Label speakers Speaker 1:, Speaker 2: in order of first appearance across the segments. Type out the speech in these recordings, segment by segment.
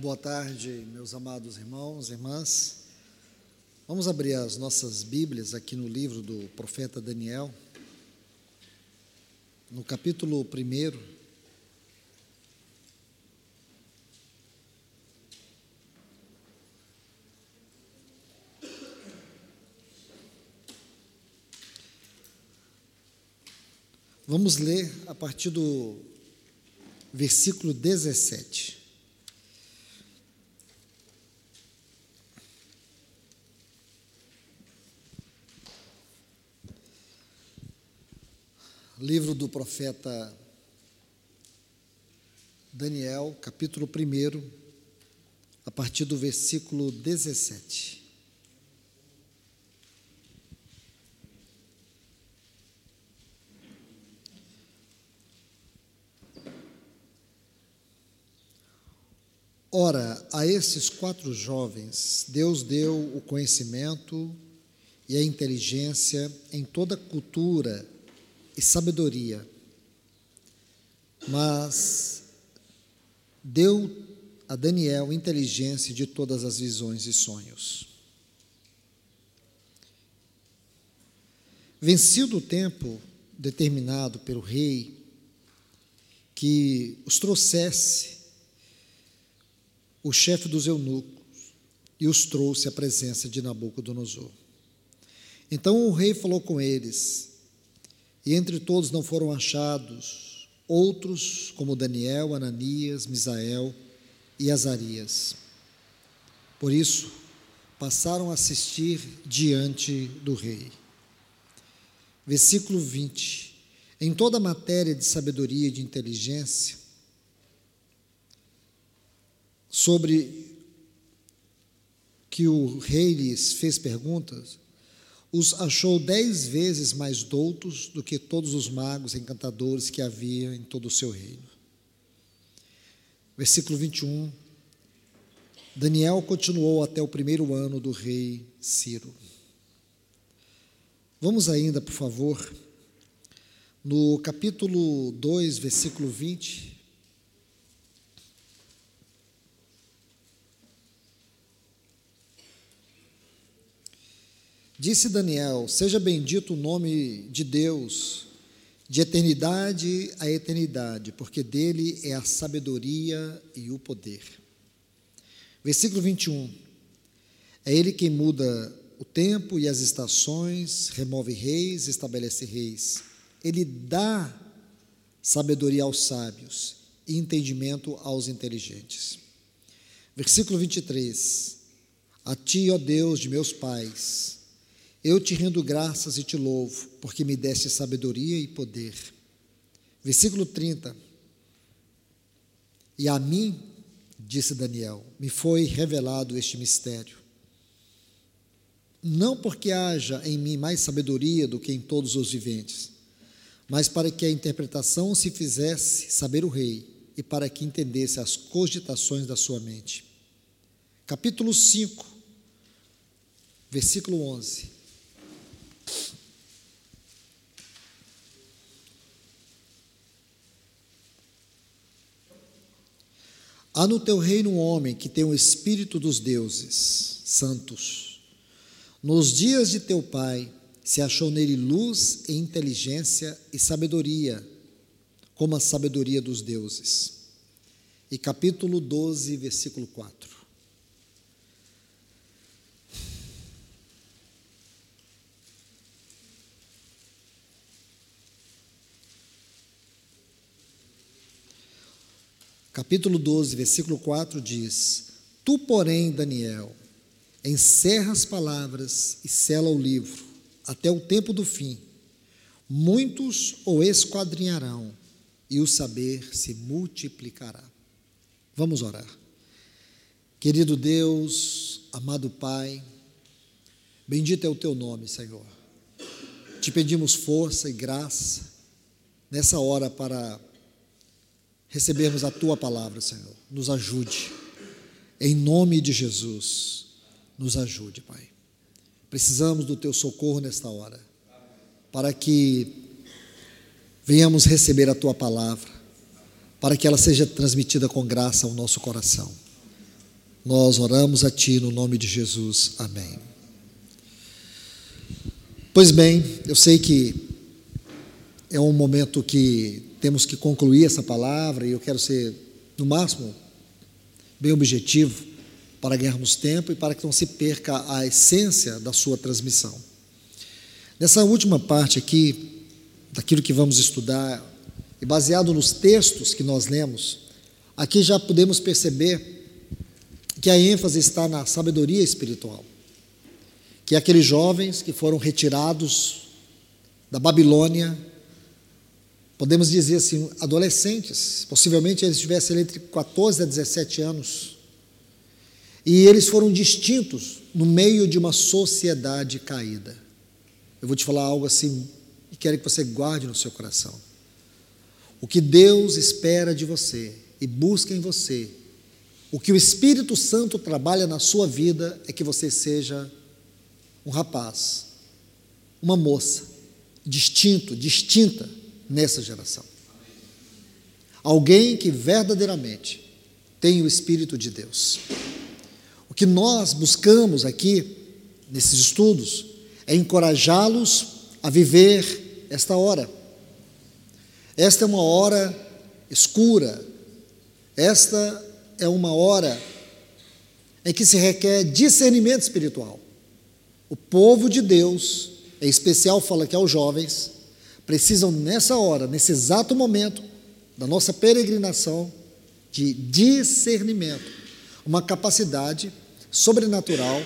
Speaker 1: Boa tarde, meus amados irmãos irmãs. Vamos abrir as nossas Bíblias aqui no livro do profeta Daniel, no capítulo 1. Vamos ler a partir do versículo 17. Livro do profeta Daniel, capítulo 1, a partir do versículo 17. Ora, a esses quatro jovens, Deus deu o conhecimento e a inteligência em toda cultura e sabedoria, mas deu a Daniel inteligência de todas as visões e sonhos. Vencido o tempo determinado pelo rei que os trouxesse o chefe dos eunucos e os trouxe à presença de Nabucodonosor. Então o rei falou com eles, e entre todos não foram achados outros como Daniel, Ananias, Misael e Azarias. Por isso, passaram a assistir diante do rei. Versículo 20. Em toda matéria de sabedoria e de inteligência, sobre que o rei lhes fez perguntas, os achou dez vezes mais doutos do que todos os magos encantadores que havia em todo o seu reino. Versículo 21. Daniel continuou até o primeiro ano do rei Ciro. Vamos ainda, por favor, no capítulo 2, versículo 20. Disse Daniel: Seja bendito o nome de Deus, de eternidade a eternidade, porque dele é a sabedoria e o poder. Versículo 21. É ele quem muda o tempo e as estações, remove reis, estabelece reis. Ele dá sabedoria aos sábios e entendimento aos inteligentes. Versículo 23. A ti, ó Deus de meus pais, eu te rendo graças e te louvo, porque me deste sabedoria e poder. Versículo 30. E a mim, disse Daniel, me foi revelado este mistério. Não porque haja em mim mais sabedoria do que em todos os viventes, mas para que a interpretação se fizesse saber o rei e para que entendesse as cogitações da sua mente. Capítulo 5, versículo 11. Há no teu reino um homem que tem o espírito dos deuses santos. Nos dias de teu pai se achou nele luz e inteligência e sabedoria, como a sabedoria dos deuses. E capítulo 12, versículo 4. Capítulo 12, versículo 4 diz: Tu, porém, Daniel, encerra as palavras e sela o livro até o tempo do fim. Muitos o esquadrinharão e o saber se multiplicará. Vamos orar. Querido Deus, amado Pai, bendito é o teu nome, Senhor. Te pedimos força e graça nessa hora para recebermos a tua palavra, Senhor. Nos ajude. Em nome de Jesus, nos ajude, Pai. Precisamos do teu socorro nesta hora, para que venhamos receber a tua palavra, para que ela seja transmitida com graça ao nosso coração. Nós oramos a Ti no nome de Jesus. Amém. Pois bem, eu sei que é um momento que temos que concluir essa palavra e eu quero ser, no máximo, bem objetivo para ganharmos tempo e para que não se perca a essência da sua transmissão. Nessa última parte aqui, daquilo que vamos estudar, e baseado nos textos que nós lemos, aqui já podemos perceber que a ênfase está na sabedoria espiritual, que é aqueles jovens que foram retirados da Babilônia, podemos dizer assim, adolescentes, possivelmente eles tivessem entre 14 a 17 anos, e eles foram distintos no meio de uma sociedade caída. Eu vou te falar algo assim e quero que você guarde no seu coração. O que Deus espera de você e busca em você o que o Espírito Santo trabalha na sua vida é que você seja um rapaz, uma moça, distinto, distinta nessa geração. Alguém que verdadeiramente tem o Espírito de Deus. O que nós buscamos aqui, nesses estudos, é encorajá-los a viver esta hora. Esta é uma hora escura, esta é uma hora em que se requer discernimento espiritual. O povo de Deus, em especial fala que aos jovens, precisam nessa hora, nesse exato momento da nossa peregrinação, de discernimento, uma capacidade sobrenatural,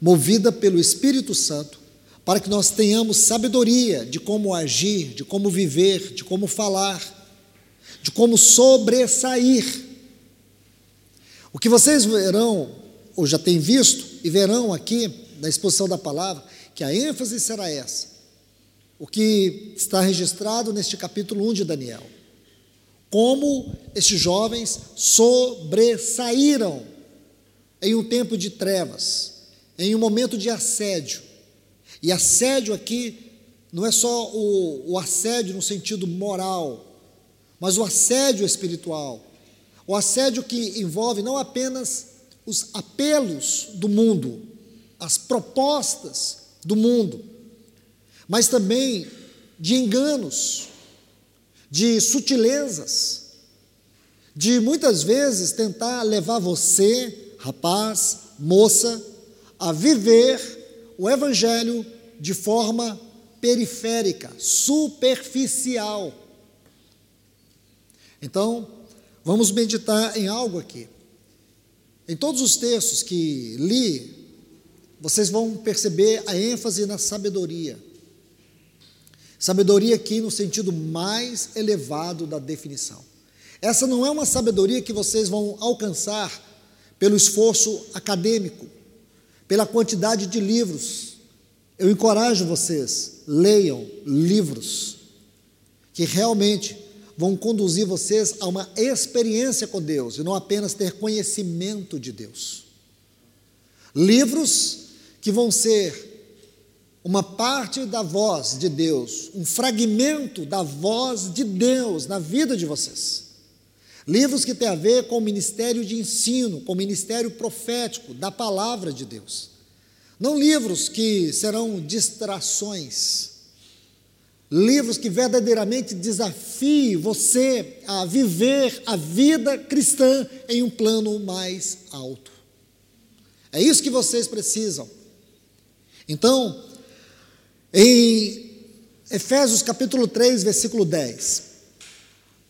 Speaker 1: movida pelo Espírito Santo, para que nós tenhamos sabedoria de como agir, de como viver, de como falar, de como sobressair o que vocês verão, ou já têm visto, e verão aqui na exposição da palavra, que a ênfase será essa. O que está registrado neste capítulo 1 de Daniel. Como estes jovens sobressaíram em um tempo de trevas, em um momento de assédio. E assédio aqui não é só o, o assédio no sentido moral, mas o assédio espiritual o assédio que envolve não apenas os apelos do mundo, as propostas do mundo, mas também de enganos, de sutilezas, de muitas vezes tentar levar você, rapaz, moça, a viver o Evangelho de forma periférica, superficial. Então, Vamos meditar em algo aqui. Em todos os textos que li, vocês vão perceber a ênfase na sabedoria. Sabedoria aqui no sentido mais elevado da definição. Essa não é uma sabedoria que vocês vão alcançar pelo esforço acadêmico, pela quantidade de livros. Eu encorajo vocês, leiam livros que realmente vão conduzir vocês a uma experiência com Deus e não apenas ter conhecimento de Deus. Livros que vão ser uma parte da voz de Deus, um fragmento da voz de Deus na vida de vocês. Livros que têm a ver com o ministério de ensino, com o ministério profético da palavra de Deus. Não livros que serão distrações, livros que verdadeiramente desafiem você a viver a vida cristã em um plano mais alto. É isso que vocês precisam. Então, em Efésios capítulo 3, versículo 10.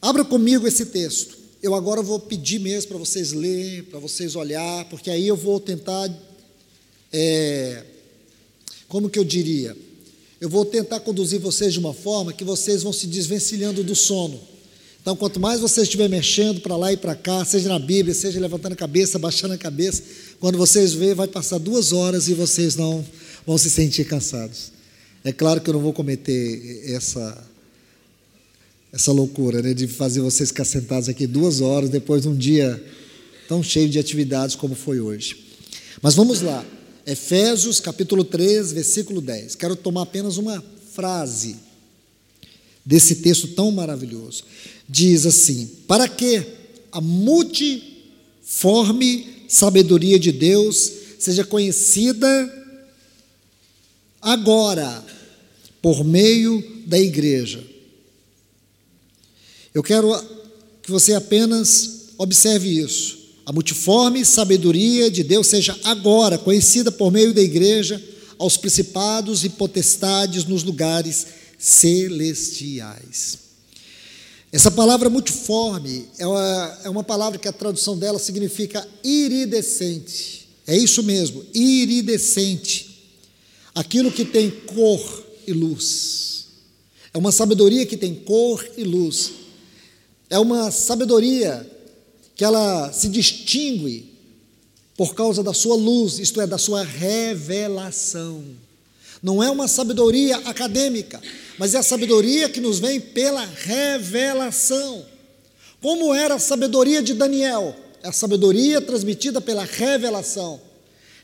Speaker 1: Abra comigo esse texto. Eu agora vou pedir mesmo para vocês lerem, para vocês olhar, porque aí eu vou tentar, é, como que eu diria? eu vou tentar conduzir vocês de uma forma que vocês vão se desvencilhando do sono. Então, quanto mais você estiver mexendo para lá e para cá, seja na Bíblia, seja levantando a cabeça, baixando a cabeça, quando vocês verem, vai passar duas horas e vocês não vão se sentir cansados. É claro que eu não vou cometer essa essa loucura, né, de fazer vocês ficar sentados aqui duas horas depois de um dia tão cheio de atividades como foi hoje. Mas vamos lá. Efésios capítulo 3, versículo 10. Quero tomar apenas uma frase desse texto tão maravilhoso. Diz assim: Para que a multiforme sabedoria de Deus seja conhecida agora por meio da igreja. Eu quero que você apenas observe isso. A multiforme sabedoria de Deus seja agora conhecida por meio da igreja aos principados e potestades nos lugares celestiais. Essa palavra multiforme é uma, é uma palavra que a tradução dela significa iridescente. É isso mesmo, iridescente. Aquilo que tem cor e luz. É uma sabedoria que tem cor e luz. É uma sabedoria que ela se distingue por causa da sua luz, isto é, da sua revelação. Não é uma sabedoria acadêmica, mas é a sabedoria que nos vem pela revelação. Como era a sabedoria de Daniel? É a sabedoria transmitida pela revelação.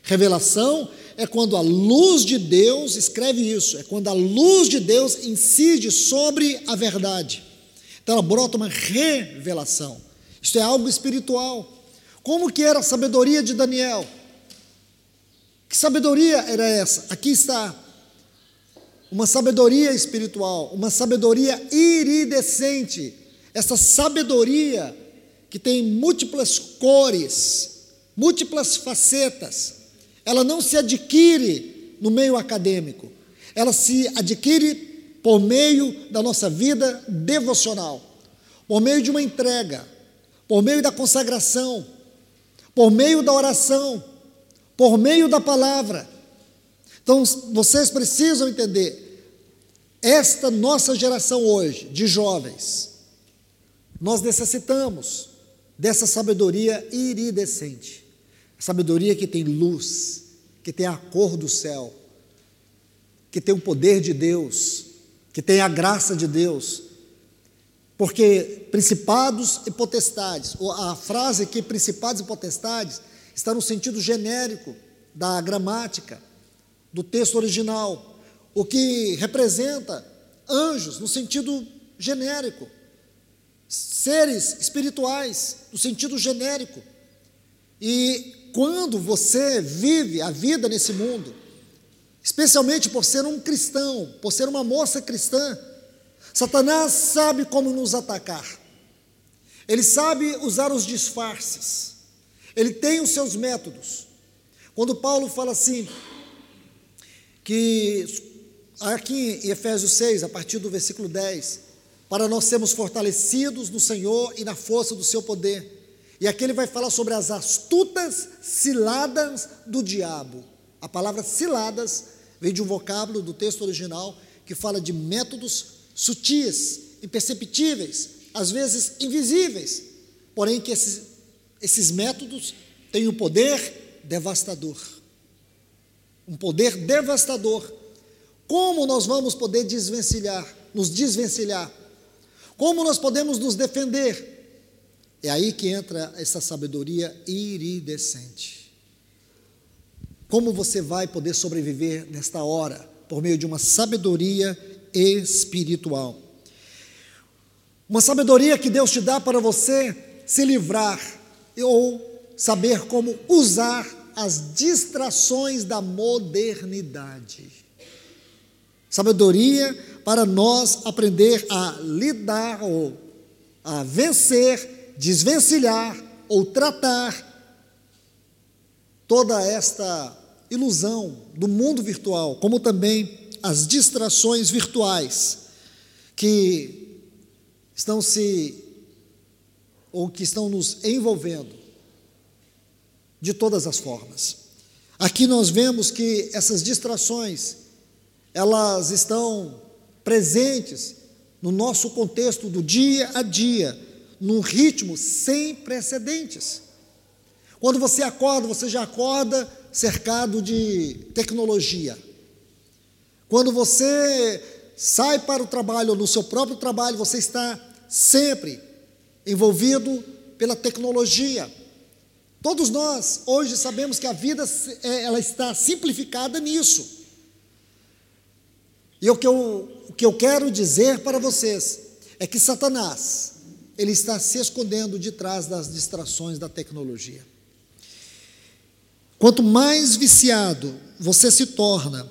Speaker 1: Revelação é quando a luz de Deus, escreve isso, é quando a luz de Deus incide sobre a verdade. Então ela brota uma revelação. Isto é algo espiritual. Como que era a sabedoria de Daniel? Que sabedoria era essa? Aqui está. Uma sabedoria espiritual, uma sabedoria iridescente. Essa sabedoria que tem múltiplas cores, múltiplas facetas. Ela não se adquire no meio acadêmico. Ela se adquire por meio da nossa vida devocional, por meio de uma entrega, por meio da consagração, por meio da oração, por meio da palavra. Então, vocês precisam entender, esta nossa geração hoje, de jovens, nós necessitamos dessa sabedoria iridescente, sabedoria que tem luz, que tem a cor do céu, que tem o poder de Deus, que tem a graça de Deus. Porque principados e potestades, a frase aqui, principados e potestades, está no sentido genérico da gramática, do texto original, o que representa anjos no sentido genérico, seres espirituais no sentido genérico. E quando você vive a vida nesse mundo, especialmente por ser um cristão, por ser uma moça cristã. Satanás sabe como nos atacar. Ele sabe usar os disfarces. Ele tem os seus métodos. Quando Paulo fala assim, que aqui em Efésios 6, a partir do versículo 10, para nós sermos fortalecidos no Senhor e na força do seu poder. E aqui ele vai falar sobre as astutas ciladas do diabo. A palavra ciladas vem de um vocábulo do texto original que fala de métodos sutis, imperceptíveis, às vezes invisíveis, porém que esses, esses métodos têm um poder devastador. Um poder devastador. Como nós vamos poder desvencilhar, nos desvencilhar? Como nós podemos nos defender? É aí que entra essa sabedoria iridescente. Como você vai poder sobreviver nesta hora? Por meio de uma sabedoria espiritual. Uma sabedoria que Deus te dá para você se livrar ou saber como usar as distrações da modernidade. Sabedoria para nós aprender a lidar ou a vencer, desvencilhar ou tratar toda esta ilusão do mundo virtual, como também as distrações virtuais que estão se ou que estão nos envolvendo de todas as formas. Aqui nós vemos que essas distrações elas estão presentes no nosso contexto do dia a dia, num ritmo sem precedentes. Quando você acorda, você já acorda cercado de tecnologia. Quando você sai para o trabalho, ou no seu próprio trabalho, você está sempre envolvido pela tecnologia. Todos nós hoje sabemos que a vida é, ela está simplificada nisso. E o que, eu, o que eu quero dizer para vocês é que Satanás, ele está se escondendo de trás das distrações da tecnologia. Quanto mais viciado você se torna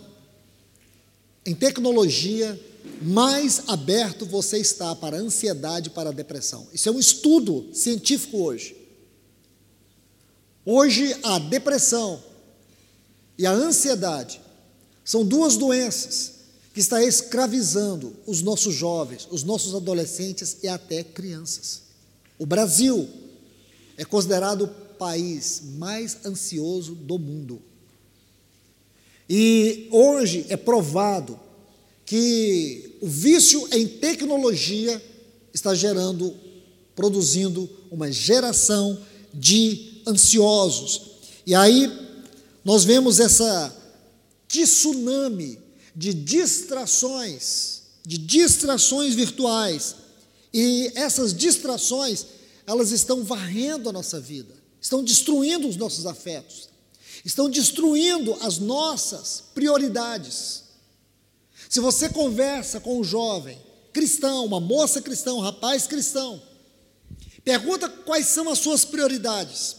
Speaker 1: em tecnologia, mais aberto você está para a ansiedade, para a depressão. Isso é um estudo científico hoje. Hoje, a depressão e a ansiedade são duas doenças que estão escravizando os nossos jovens, os nossos adolescentes e até crianças. O Brasil é considerado o país mais ansioso do mundo. E hoje é provado que o vício em tecnologia está gerando, produzindo uma geração de ansiosos. E aí nós vemos essa tsunami de distrações, de distrações virtuais. E essas distrações, elas estão varrendo a nossa vida, estão destruindo os nossos afetos, estão destruindo as nossas prioridades. Se você conversa com um jovem cristão, uma moça cristã, um rapaz cristão, pergunta quais são as suas prioridades.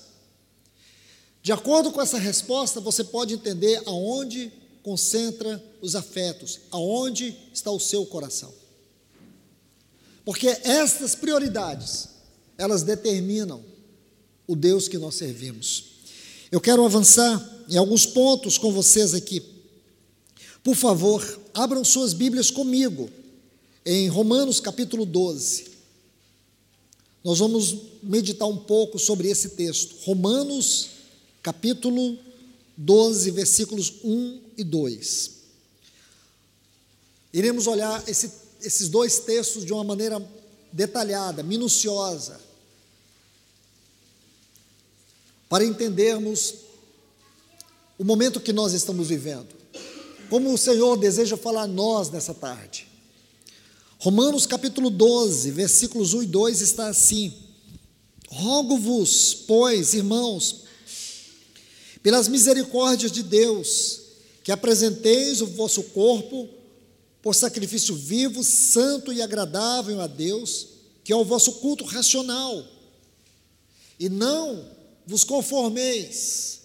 Speaker 1: De acordo com essa resposta, você pode entender aonde concentra os afetos, aonde está o seu coração. Porque estas prioridades, elas determinam o Deus que nós servimos. Eu quero avançar em alguns pontos com vocês aqui. Por favor, abram suas Bíblias comigo em Romanos capítulo 12. Nós vamos meditar um pouco sobre esse texto. Romanos capítulo 12, versículos 1 e 2. Iremos olhar esse, esses dois textos de uma maneira detalhada, minuciosa, para entendermos o momento que nós estamos vivendo. Como o Senhor deseja falar a nós nessa tarde. Romanos capítulo 12, versículos 1 e 2 está assim: Rogo-vos, pois, irmãos, pelas misericórdias de Deus, que apresenteis o vosso corpo por sacrifício vivo, santo e agradável a Deus, que é o vosso culto racional. E não vos conformeis,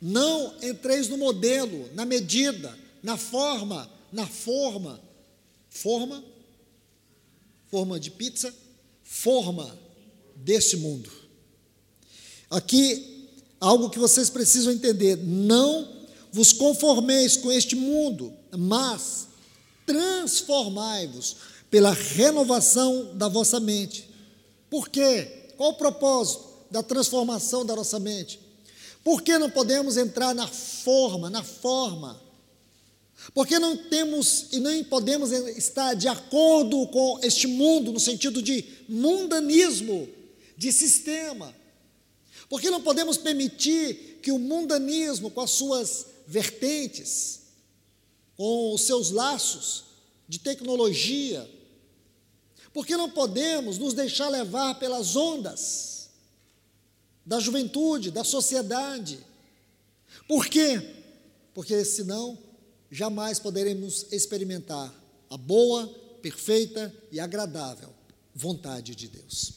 Speaker 1: não entreis no modelo, na medida, na forma, na forma, forma, forma de pizza, forma desse mundo. Aqui, algo que vocês precisam entender: não vos conformeis com este mundo, mas transformai-vos pela renovação da vossa mente. Por quê? Qual o propósito da transformação da nossa mente? Por que não podemos entrar na forma, na forma? Porque não temos e nem podemos estar de acordo com este mundo, no sentido de mundanismo, de sistema. Porque não podemos permitir que o mundanismo, com as suas vertentes, com os seus laços de tecnologia, porque não podemos nos deixar levar pelas ondas da juventude, da sociedade. Por quê? Porque senão jamais poderemos experimentar a boa, perfeita e agradável vontade de Deus.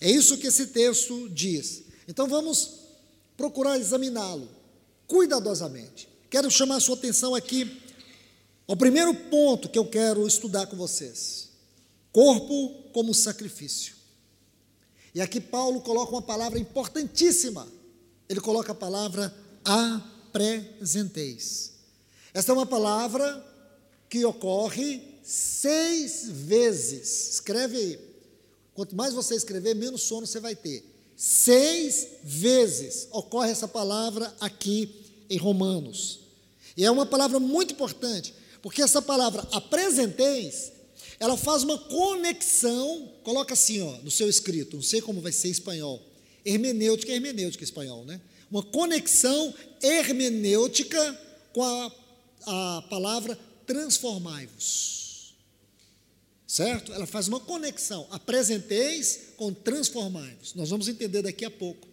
Speaker 1: É isso que esse texto diz. Então vamos procurar examiná-lo cuidadosamente. Quero chamar a sua atenção aqui ao primeiro ponto que eu quero estudar com vocês: corpo como sacrifício. E aqui Paulo coloca uma palavra importantíssima. Ele coloca a palavra apresenteis. Esta é uma palavra que ocorre seis vezes. Escreve aí. Quanto mais você escrever, menos sono você vai ter. Seis vezes ocorre essa palavra aqui em Romanos. E é uma palavra muito importante, porque essa palavra apresenteis, ela faz uma conexão, coloca assim, ó, no seu escrito, não sei como vai ser em espanhol. Hermenêutica hermenêutica em espanhol, né? Uma conexão hermenêutica com a, a palavra transformai-vos. Certo? Ela faz uma conexão. Apresenteis com transformai-vos. Nós vamos entender daqui a pouco.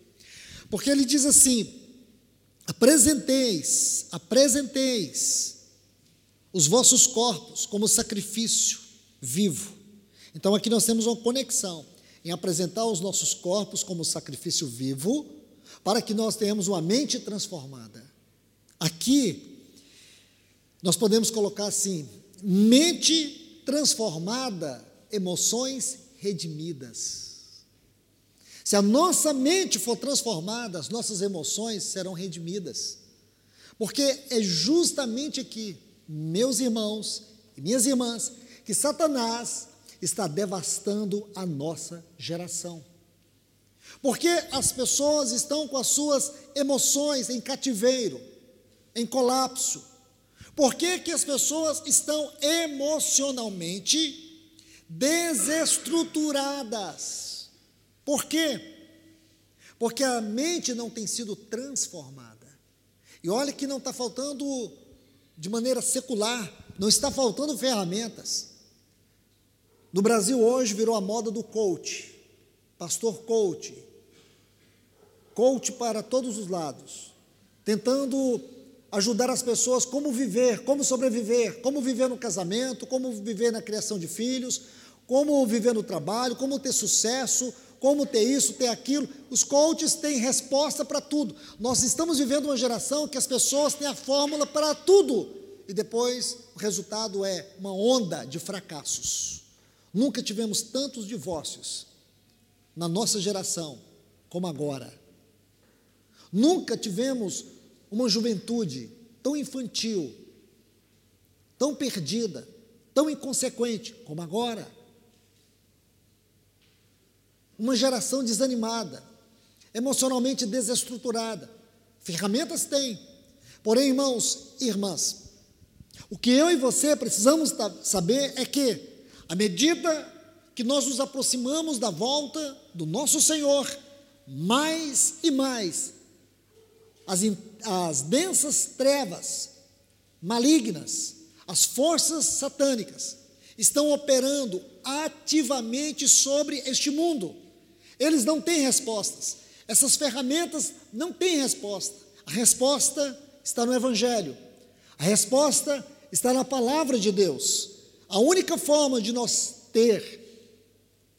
Speaker 1: Porque ele diz assim: apresenteis, apresenteis os vossos corpos como sacrifício vivo. Então aqui nós temos uma conexão em apresentar os nossos corpos como sacrifício vivo, para que nós tenhamos uma mente transformada. Aqui, nós podemos colocar assim: mente transformada, emoções redimidas. Se a nossa mente for transformada, as nossas emoções serão redimidas. Porque é justamente aqui, meus irmãos e minhas irmãs, que Satanás está devastando a nossa geração. Porque as pessoas estão com as suas emoções em cativeiro, em colapso. Por que, que as pessoas estão emocionalmente desestruturadas? Por quê? Porque a mente não tem sido transformada. E olha que não está faltando de maneira secular, não está faltando ferramentas. No Brasil hoje virou a moda do coach, pastor coach, coach para todos os lados, tentando ajudar as pessoas como viver, como sobreviver, como viver no casamento, como viver na criação de filhos, como viver no trabalho, como ter sucesso, como ter isso, ter aquilo. Os coaches têm resposta para tudo. Nós estamos vivendo uma geração que as pessoas têm a fórmula para tudo e depois o resultado é uma onda de fracassos. Nunca tivemos tantos divórcios na nossa geração como agora. Nunca tivemos uma juventude tão infantil, tão perdida, tão inconsequente como agora. Uma geração desanimada, emocionalmente desestruturada. Ferramentas tem. Porém, irmãos e irmãs, o que eu e você precisamos saber é que, à medida que nós nos aproximamos da volta do nosso Senhor, mais e mais as, as densas trevas malignas, as forças satânicas, estão operando ativamente sobre este mundo. Eles não têm respostas. Essas ferramentas não têm resposta. A resposta está no Evangelho. A resposta está na palavra de Deus. A única forma de nós ter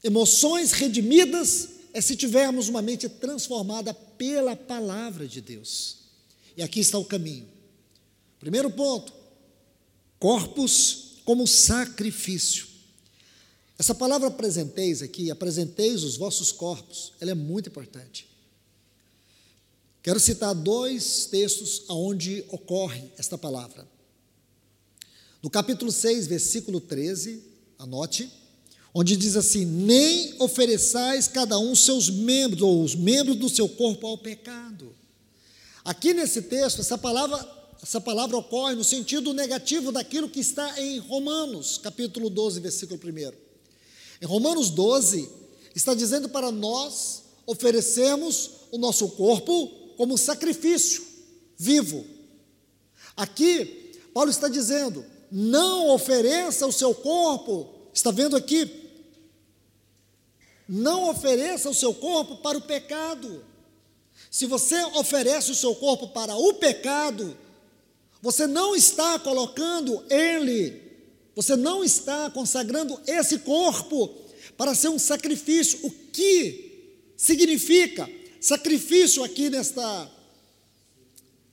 Speaker 1: emoções redimidas é se tivermos uma mente transformada pela palavra de Deus. E aqui está o caminho. Primeiro ponto: corpos como sacrifício. Essa palavra apresenteis aqui, apresenteis os vossos corpos, ela é muito importante. Quero citar dois textos onde ocorre esta palavra. No capítulo 6, versículo 13, anote, onde diz assim: Nem ofereçais cada um seus membros, ou os membros do seu corpo ao pecado. Aqui nesse texto, essa palavra, essa palavra ocorre no sentido negativo daquilo que está em Romanos, capítulo 12, versículo 1. Em Romanos 12, está dizendo para nós oferecermos o nosso corpo como sacrifício vivo. Aqui, Paulo está dizendo: não ofereça o seu corpo, está vendo aqui? Não ofereça o seu corpo para o pecado. Se você oferece o seu corpo para o pecado, você não está colocando ele você não está consagrando esse corpo para ser um sacrifício. O que significa sacrifício aqui nesta,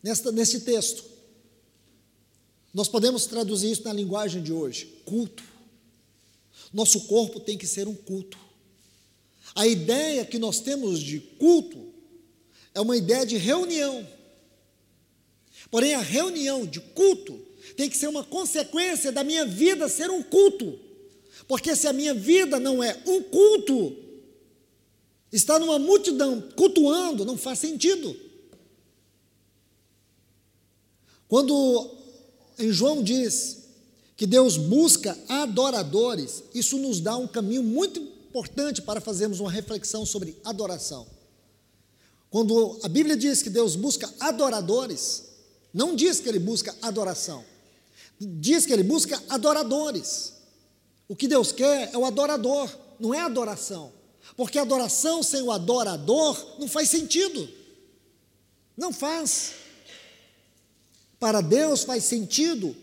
Speaker 1: nesta, neste texto? Nós podemos traduzir isso na linguagem de hoje: culto. Nosso corpo tem que ser um culto. A ideia que nós temos de culto é uma ideia de reunião. Porém, a reunião de culto tem que ser uma consequência da minha vida ser um culto. Porque se a minha vida não é um culto, estar numa multidão cultuando não faz sentido. Quando em João diz que Deus busca adoradores, isso nos dá um caminho muito importante para fazermos uma reflexão sobre adoração. Quando a Bíblia diz que Deus busca adoradores, não diz que ele busca adoração. Diz que ele busca adoradores. O que Deus quer é o adorador, não é adoração. Porque adoração sem o adorador não faz sentido. Não faz. Para Deus faz sentido.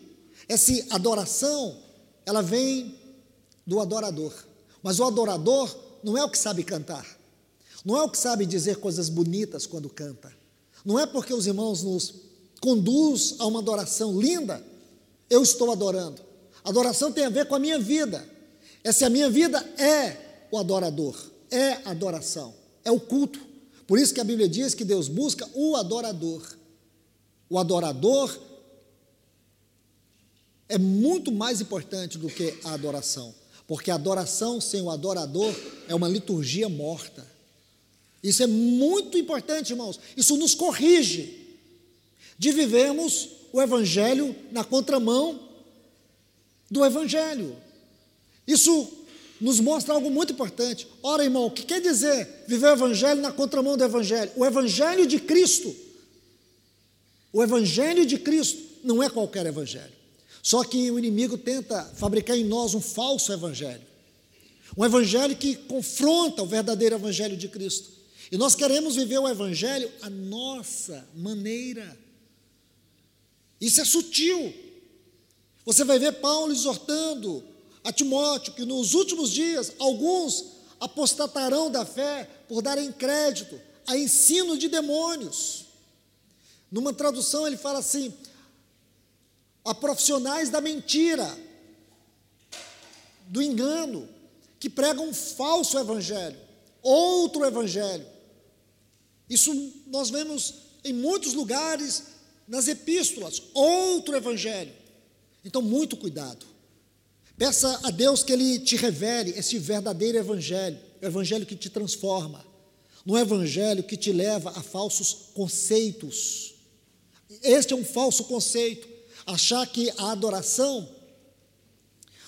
Speaker 1: Essa adoração, ela vem do adorador. Mas o adorador não é o que sabe cantar. Não é o que sabe dizer coisas bonitas quando canta. Não é porque os irmãos nos conduz a uma adoração linda, eu estou adorando. Adoração tem a ver com a minha vida. Essa é a minha vida é o adorador, é adoração, é o culto. Por isso que a Bíblia diz que Deus busca o adorador. O adorador é muito mais importante do que a adoração, porque a adoração sem o adorador é uma liturgia morta. Isso é muito importante, irmãos. Isso nos corrige de vivermos o Evangelho na contramão do Evangelho. Isso nos mostra algo muito importante. Ora, irmão, o que quer dizer viver o Evangelho na contramão do Evangelho? O Evangelho de Cristo. O Evangelho de Cristo não é qualquer Evangelho. Só que o inimigo tenta fabricar em nós um falso Evangelho. Um Evangelho que confronta o verdadeiro Evangelho de Cristo. E nós queremos viver o Evangelho à nossa maneira. Isso é sutil. Você vai ver Paulo exortando a Timóteo que nos últimos dias alguns apostatarão da fé por darem crédito a ensino de demônios. Numa tradução ele fala assim: a profissionais da mentira, do engano, que pregam um falso evangelho, outro evangelho. Isso nós vemos em muitos lugares nas epístolas, outro evangelho. Então, muito cuidado. Peça a Deus que Ele te revele esse verdadeiro evangelho, o evangelho que te transforma, no evangelho que te leva a falsos conceitos. Este é um falso conceito achar que a adoração,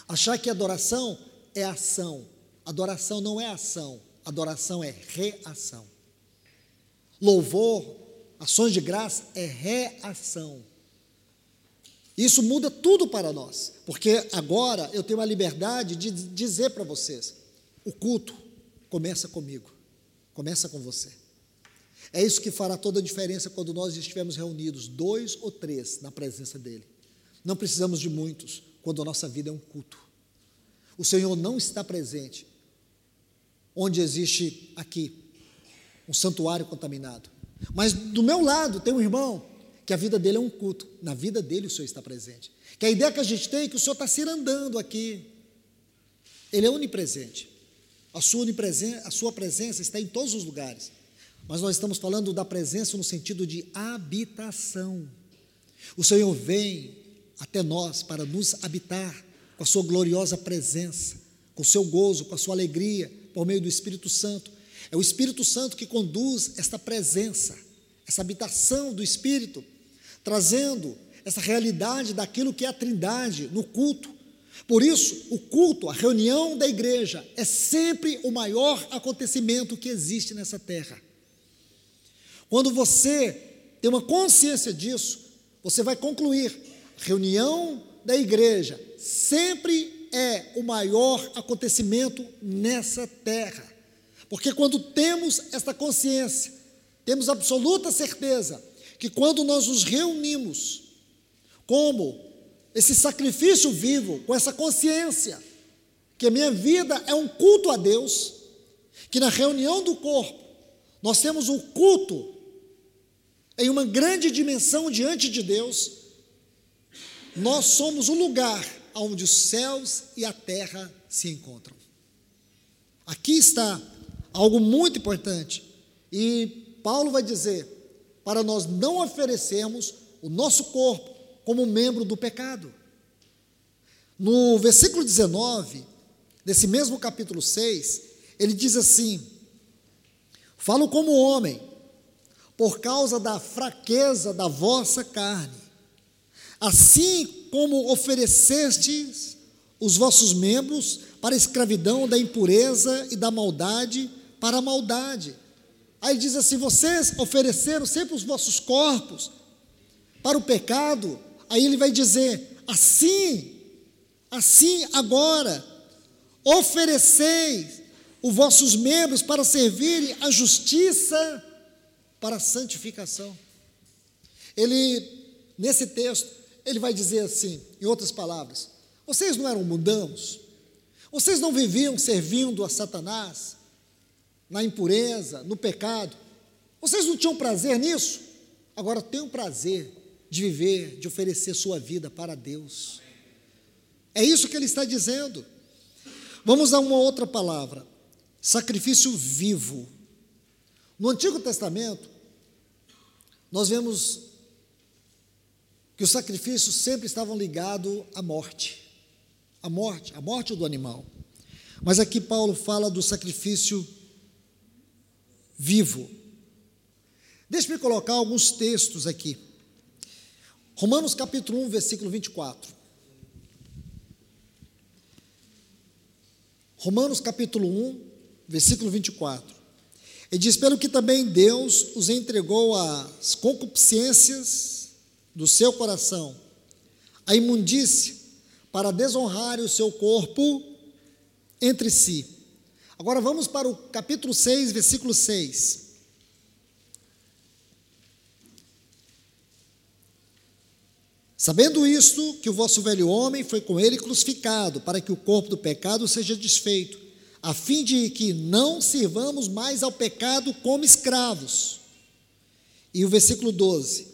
Speaker 1: achar que adoração é ação. Adoração não é ação, adoração é reação. Louvor, ações de graça é reação. Isso muda tudo para nós, porque agora eu tenho a liberdade de dizer para vocês: o culto começa comigo, começa com você. É isso que fará toda a diferença quando nós estivermos reunidos, dois ou três, na presença dEle. Não precisamos de muitos quando a nossa vida é um culto. O Senhor não está presente onde existe aqui um santuário contaminado. Mas do meu lado tem um irmão que a vida dele é um culto. Na vida dele o Senhor está presente. Que a ideia que a gente tem é que o Senhor está se andando aqui. Ele é onipresente. A sua, a sua presença está em todos os lugares. Mas nós estamos falando da presença no sentido de habitação. O Senhor vem até nós para nos habitar com a sua gloriosa presença, com o seu gozo, com a sua alegria, por meio do Espírito Santo. É o Espírito Santo que conduz esta presença, essa habitação do Espírito, trazendo essa realidade daquilo que é a Trindade no culto. Por isso, o culto, a reunião da igreja, é sempre o maior acontecimento que existe nessa terra. Quando você tem uma consciência disso, você vai concluir: a reunião da igreja sempre é o maior acontecimento nessa terra. Porque quando temos esta consciência, temos absoluta certeza que quando nós nos reunimos como esse sacrifício vivo, com essa consciência, que a minha vida é um culto a Deus, que na reunião do corpo nós temos um culto em uma grande dimensão diante de Deus, nós somos o lugar onde os céus e a terra se encontram. Aqui está algo muito importante. E Paulo vai dizer para nós não oferecermos o nosso corpo como membro do pecado. No versículo 19, desse mesmo capítulo 6, ele diz assim: Falo como homem, por causa da fraqueza da vossa carne. Assim como oferecestes os vossos membros para a escravidão da impureza e da maldade para a maldade. Aí diz assim: vocês ofereceram sempre os vossos corpos para o pecado. Aí ele vai dizer: assim, assim agora, ofereceis os vossos membros para servirem a justiça para a santificação. Ele, nesse texto, ele vai dizer assim, em outras palavras: vocês não eram mundanos? Vocês não viviam servindo a Satanás? Na impureza, no pecado. Vocês não tinham prazer nisso? Agora tenham prazer de viver, de oferecer sua vida para Deus. É isso que ele está dizendo. Vamos a uma outra palavra: sacrifício vivo. No Antigo Testamento, nós vemos que os sacrifícios sempre estavam ligados à morte, à morte, à morte do animal. Mas aqui Paulo fala do sacrifício vivo. Deixe-me colocar alguns textos aqui. Romanos capítulo 1, versículo 24. Romanos capítulo 1, versículo 24. Ele diz: Pelo que também Deus os entregou às concupiscências do seu coração, a imundície, para desonrar o seu corpo entre si. Agora vamos para o capítulo 6, versículo 6. Sabendo isto, que o vosso velho homem foi com ele crucificado, para que o corpo do pecado seja desfeito, a fim de que não sirvamos mais ao pecado como escravos. E o versículo 12: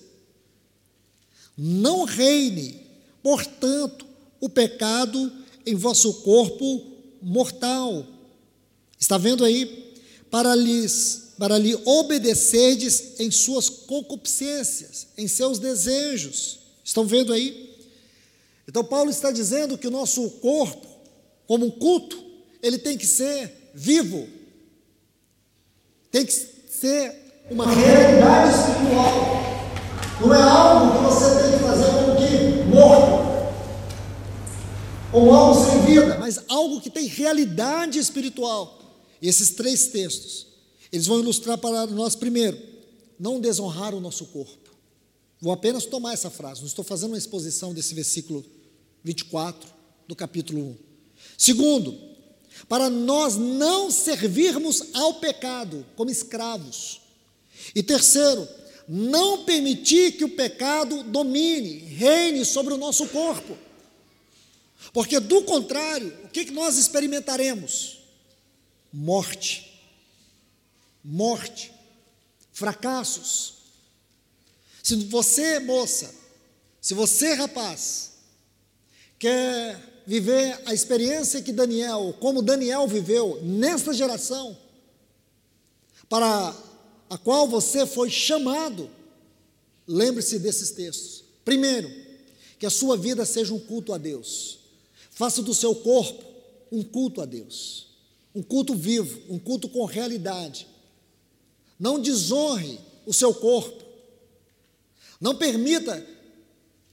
Speaker 1: Não reine, portanto, o pecado em vosso corpo mortal. Está vendo aí? Para lhes para lhe obedecerdes em suas concupiscências, em seus desejos Estão vendo aí? Então, Paulo está dizendo que o nosso corpo, como um culto, ele tem que ser vivo, tem que ser uma realidade espiritual. Não é algo que você tem que fazer como que morto, ou algo sem vida, mas algo que tem realidade espiritual. E esses três textos, eles vão ilustrar para nós, primeiro, não desonrar o nosso corpo. Vou apenas tomar essa frase, não estou fazendo uma exposição desse versículo 24 do capítulo 1. Segundo, para nós não servirmos ao pecado como escravos. E terceiro, não permitir que o pecado domine, reine sobre o nosso corpo. Porque, do contrário, o que nós experimentaremos? Morte. Morte. Fracassos se você, moça, se você, rapaz, quer viver a experiência que Daniel, como Daniel viveu nesta geração, para a qual você foi chamado, lembre-se desses textos. Primeiro, que a sua vida seja um culto a Deus. Faça do seu corpo um culto a Deus. Um culto vivo, um culto com realidade. Não desonre o seu corpo. Não permita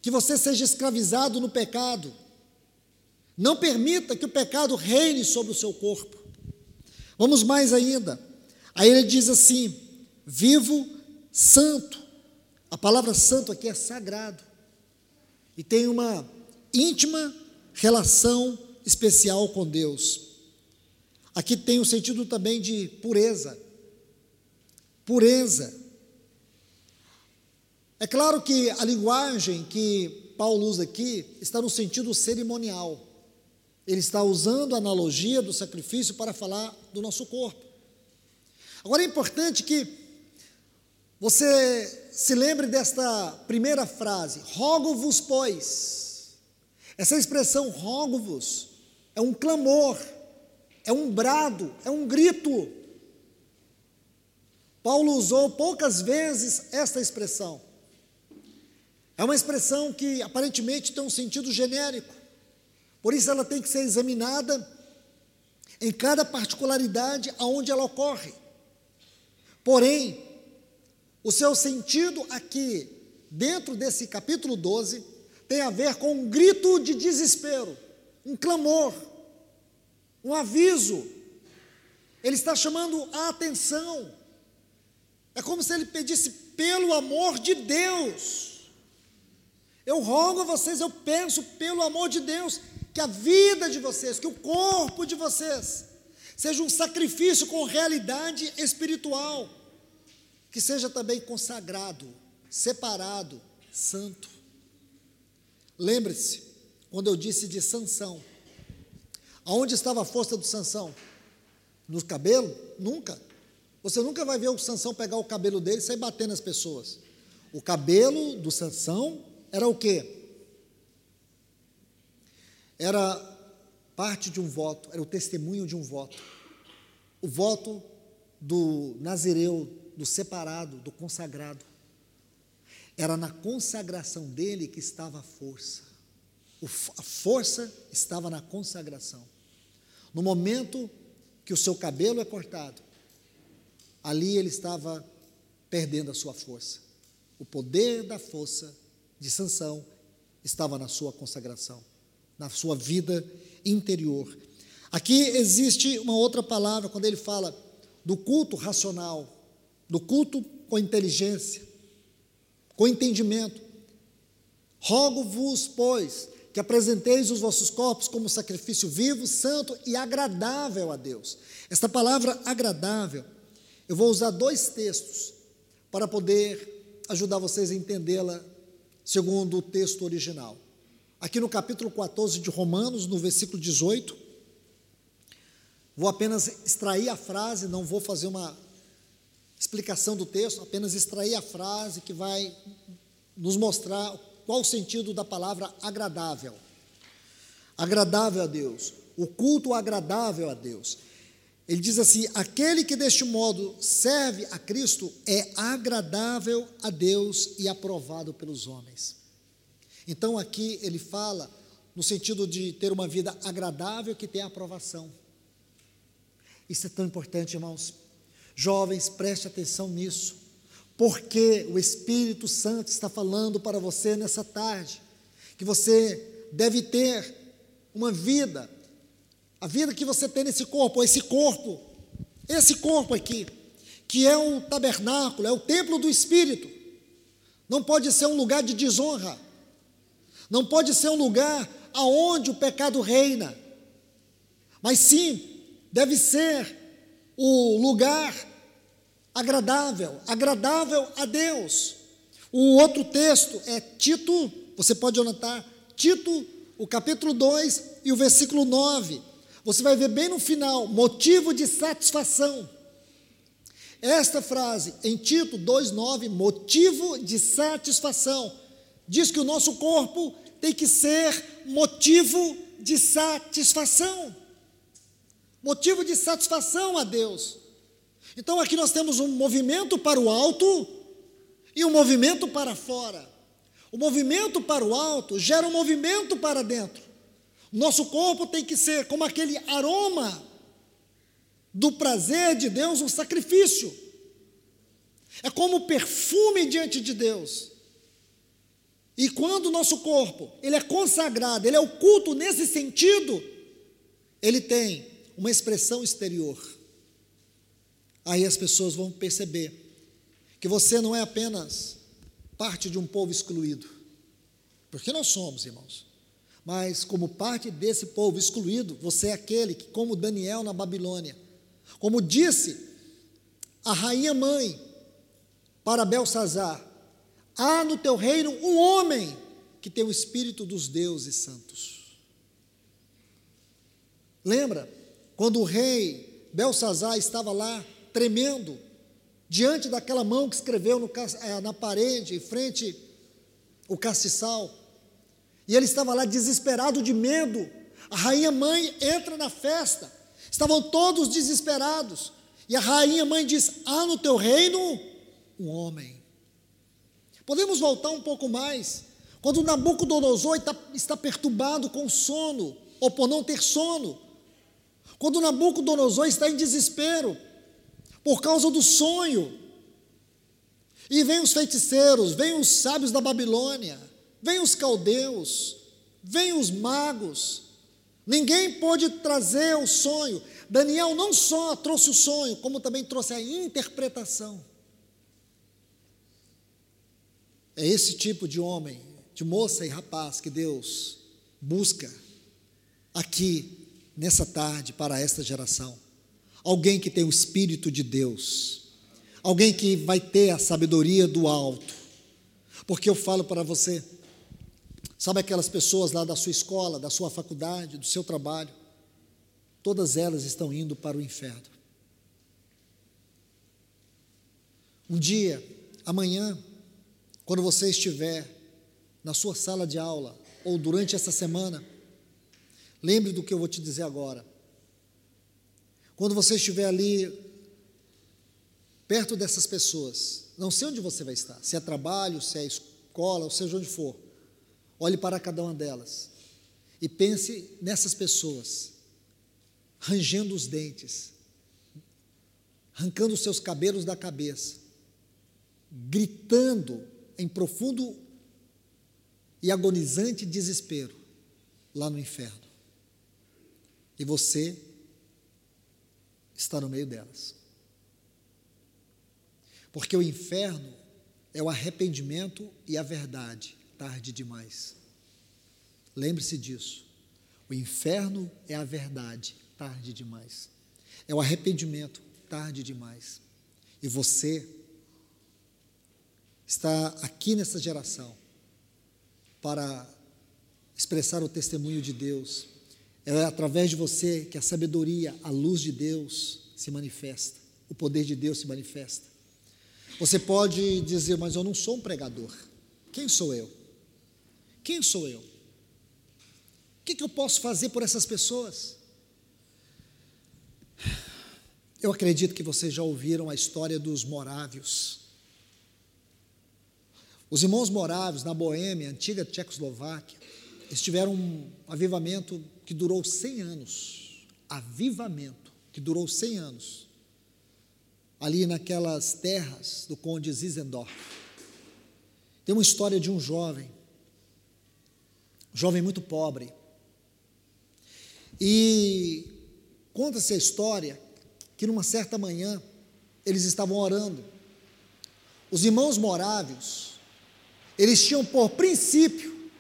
Speaker 1: que você seja escravizado no pecado. Não permita que o pecado reine sobre o seu corpo. Vamos mais ainda. Aí ele diz assim: vivo santo. A palavra santo aqui é sagrado. E tem uma íntima relação especial com Deus. Aqui tem o sentido também de pureza. Pureza. É claro que a linguagem que Paulo usa aqui está no sentido cerimonial. Ele está usando a analogia do sacrifício para falar do nosso corpo. Agora é importante que você se lembre desta primeira frase: rogo-vos, pois. Essa expressão rogo-vos é um clamor, é um brado, é um grito. Paulo usou poucas vezes esta expressão. É uma expressão que aparentemente tem um sentido genérico, por isso ela tem que ser examinada em cada particularidade aonde ela ocorre. Porém, o seu sentido aqui, dentro desse capítulo 12, tem a ver com um grito de desespero, um clamor, um aviso. Ele está chamando a atenção. É como se ele pedisse pelo amor de Deus. Eu rogo a vocês, eu penso, pelo amor de Deus, que a vida de vocês, que o corpo de vocês, seja um sacrifício com realidade espiritual, que seja também consagrado, separado, santo. Lembre-se, quando eu disse de Sansão, aonde estava a força do Sansão? No cabelo? Nunca. Você nunca vai ver o Sansão pegar o cabelo dele e sair batendo nas pessoas. O cabelo do Sansão era o quê? Era parte de um voto, era o testemunho de um voto. O voto do nazireu, do separado, do consagrado. Era na consagração dele que estava a força. a força estava na consagração. No momento que o seu cabelo é cortado, ali ele estava perdendo a sua força. O poder da força de Sansão estava na sua consagração, na sua vida interior. Aqui existe uma outra palavra quando ele fala do culto racional, do culto com inteligência, com entendimento. Rogo-vos, pois, que apresenteis os vossos corpos como sacrifício vivo, santo e agradável a Deus. Esta palavra agradável, eu vou usar dois textos para poder ajudar vocês a entendê-la segundo o texto original. Aqui no capítulo 14 de Romanos, no versículo 18, vou apenas extrair a frase, não vou fazer uma explicação do texto, apenas extrair a frase que vai nos mostrar qual o sentido da palavra agradável. Agradável a Deus, o culto agradável a Deus. Ele diz assim: aquele que deste modo serve a Cristo é agradável a Deus e aprovado pelos homens. Então aqui ele fala no sentido de ter uma vida agradável que tem aprovação. Isso é tão importante, irmãos. Jovens, preste atenção nisso, porque o Espírito Santo está falando para você nessa tarde? Que você deve ter uma vida, a vida que você tem nesse corpo, esse corpo, esse corpo aqui, que é um tabernáculo, é o templo do Espírito, não pode ser um lugar de desonra, não pode ser um lugar aonde o pecado reina, mas sim deve ser o lugar agradável, agradável a Deus. O outro texto é Tito, você pode anotar, Tito, o capítulo 2 e o versículo 9. Você vai ver bem no final, motivo de satisfação. Esta frase em Tito 2:9, motivo de satisfação, diz que o nosso corpo tem que ser motivo de satisfação motivo de satisfação a Deus. Então aqui nós temos um movimento para o alto e um movimento para fora. O movimento para o alto gera um movimento para dentro. Nosso corpo tem que ser como aquele aroma do prazer de Deus, um sacrifício. É como perfume diante de Deus. E quando o nosso corpo, ele é consagrado, ele é o culto nesse sentido, ele tem uma expressão exterior. Aí as pessoas vão perceber que você não é apenas parte de um povo excluído, porque nós somos, irmãos, mas como parte desse povo excluído, você é aquele que, como Daniel na Babilônia, como disse a rainha mãe para Belsazar, há no teu reino um homem que tem o espírito dos deuses santos. Lembra? Quando o rei Belsazar estava lá tremendo, diante daquela mão que escreveu no, eh, na parede, em frente o castiçal, e ele estava lá desesperado de medo. A rainha mãe entra na festa, estavam todos desesperados, e a rainha mãe diz: Há no teu reino um homem. Podemos voltar um pouco mais. Quando Nabucodonosor está, está perturbado com sono, ou por não ter sono, quando Nabucodonosor está em desespero por causa do sonho, e vem os feiticeiros, vem os sábios da Babilônia, vem os caldeus, vem os magos, ninguém pôde trazer o sonho. Daniel não só trouxe o sonho, como também trouxe a interpretação. É esse tipo de homem, de moça e rapaz que Deus busca aqui nessa tarde para esta geração. Alguém que tem o Espírito de Deus, alguém que vai ter a sabedoria do alto. Porque eu falo para você, sabe aquelas pessoas lá da sua escola, da sua faculdade, do seu trabalho, todas elas estão indo para o inferno. Um dia, amanhã, quando você estiver na sua sala de aula ou durante essa semana, lembre do que eu vou te dizer agora. Quando você estiver ali perto dessas pessoas, não sei onde você vai estar, se é trabalho, se é escola, ou seja onde for, olhe para cada uma delas e pense nessas pessoas, rangendo os dentes, arrancando os seus cabelos da cabeça, gritando em profundo e agonizante desespero lá no inferno. E você está no meio delas. Porque o inferno é o arrependimento e a verdade, tarde demais. Lembre-se disso. O inferno é a verdade, tarde demais. É o arrependimento, tarde demais. E você está aqui nessa geração para expressar o testemunho de Deus. É através de você que a sabedoria, a luz de Deus se manifesta, o poder de Deus se manifesta. Você pode dizer, mas eu não sou um pregador. Quem sou eu? Quem sou eu? que, que eu posso fazer por essas pessoas? Eu acredito que vocês já ouviram a história dos morávios. Os irmãos morávios na Boêmia, antiga Tchecoslováquia, eles tiveram um avivamento que durou 100 anos. Avivamento que durou 100 anos. Ali naquelas terras do conde Zizendorf. Tem uma história de um jovem, um jovem muito pobre, e conta-se a história que numa certa manhã eles estavam orando. Os irmãos morávios, eles tinham por princípio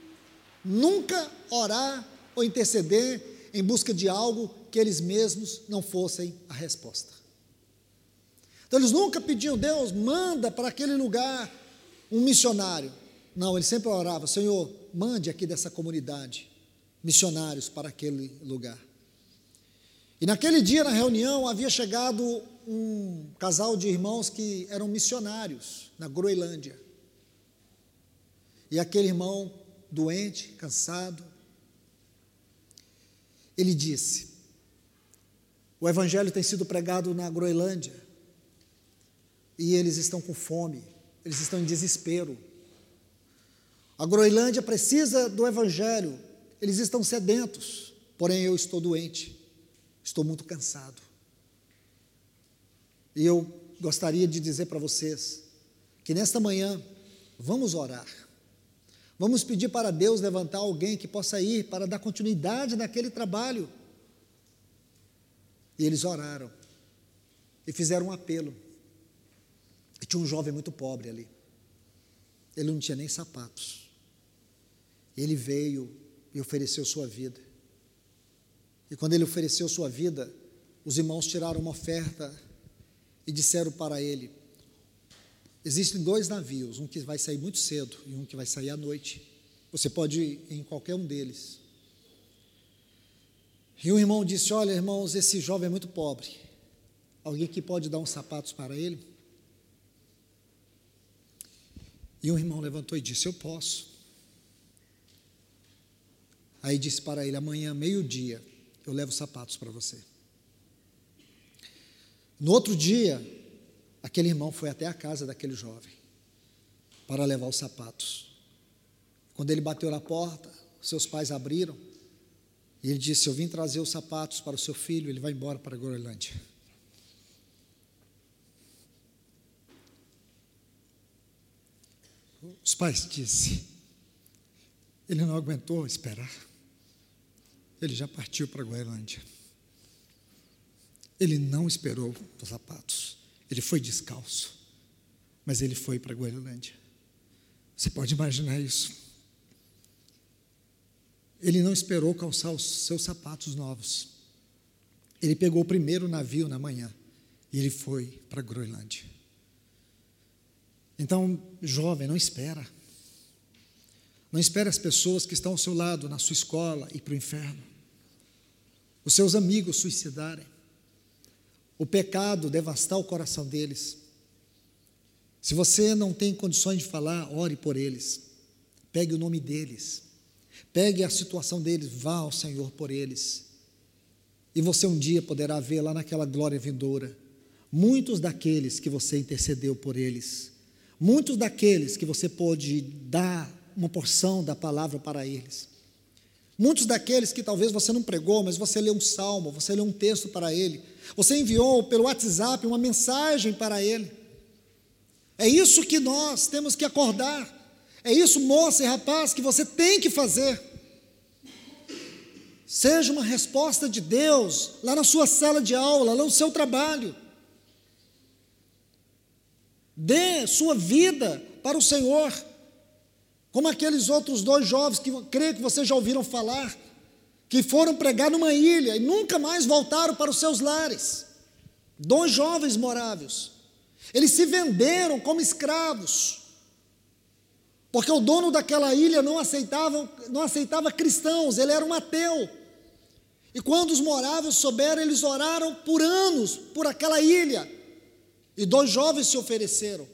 Speaker 1: nunca orar ou interceder em busca de algo que eles mesmos não fossem a resposta. Então eles nunca pediam, Deus, manda para aquele lugar um missionário. Não, eles sempre oravam, Senhor, mande aqui dessa comunidade missionários para aquele lugar. E naquele dia, na reunião, havia chegado um casal de irmãos que eram missionários na Groenlândia. E aquele irmão, doente, cansado, ele disse: O evangelho tem sido pregado na Groenlândia e eles estão com fome, eles estão em desespero. A Groenlândia precisa do evangelho, eles estão sedentos, porém eu estou doente, estou muito cansado. E eu gostaria de dizer para vocês que nesta manhã vamos orar. Vamos pedir para Deus levantar alguém que possa ir para dar continuidade naquele trabalho. E eles oraram e fizeram um apelo. E tinha um jovem muito pobre ali. Ele não tinha nem sapatos. Ele veio e ofereceu sua vida. E quando ele ofereceu sua vida, os irmãos tiraram uma oferta e disseram para ele: Existem dois navios, um que vai sair muito cedo e um que vai sair à noite. Você pode ir em qualquer um deles. E um irmão disse: Olha, irmãos, esse jovem é muito pobre. Alguém que pode dar uns sapatos para ele? E um irmão levantou e disse: Eu posso. Aí disse para ele: amanhã, meio-dia, eu levo sapatos para você. No outro dia, aquele irmão foi até a casa daquele jovem para levar os sapatos. Quando ele bateu na porta, seus pais abriram e ele disse: Eu vim trazer os sapatos para o seu filho, ele vai embora para a Groenlândia. Os pais disse: Ele não aguentou esperar. Ele já partiu para a Groenlândia. Ele não esperou os sapatos. Ele foi descalço. Mas ele foi para Groenlândia. Você pode imaginar isso. Ele não esperou calçar os seus sapatos novos. Ele pegou o primeiro navio na manhã e ele foi para Groenlândia. Então, jovem, não espera. Não espere as pessoas que estão ao seu lado, na sua escola, ir para o inferno. Os seus amigos suicidarem. O pecado devastar o coração deles. Se você não tem condições de falar, ore por eles. Pegue o nome deles. Pegue a situação deles, vá ao Senhor por eles. E você um dia poderá ver lá naquela glória vindoura muitos daqueles que você intercedeu por eles, muitos daqueles que você pôde dar uma porção da palavra para eles. Muitos daqueles que talvez você não pregou, mas você leu um salmo, você leu um texto para ele, você enviou pelo WhatsApp uma mensagem para ele. É isso que nós temos que acordar. É isso, moça e rapaz, que você tem que fazer. Seja uma resposta de Deus lá na sua sala de aula, lá no seu trabalho. Dê sua vida para o Senhor, como aqueles outros dois jovens que creio que vocês já ouviram falar, que foram pregar numa ilha e nunca mais voltaram para os seus lares. Dois jovens moráveis. Eles se venderam como escravos. Porque o dono daquela ilha não aceitava, não aceitava cristãos, ele era um ateu. E quando os moráveis souberam, eles oraram por anos por aquela ilha. E dois jovens se ofereceram.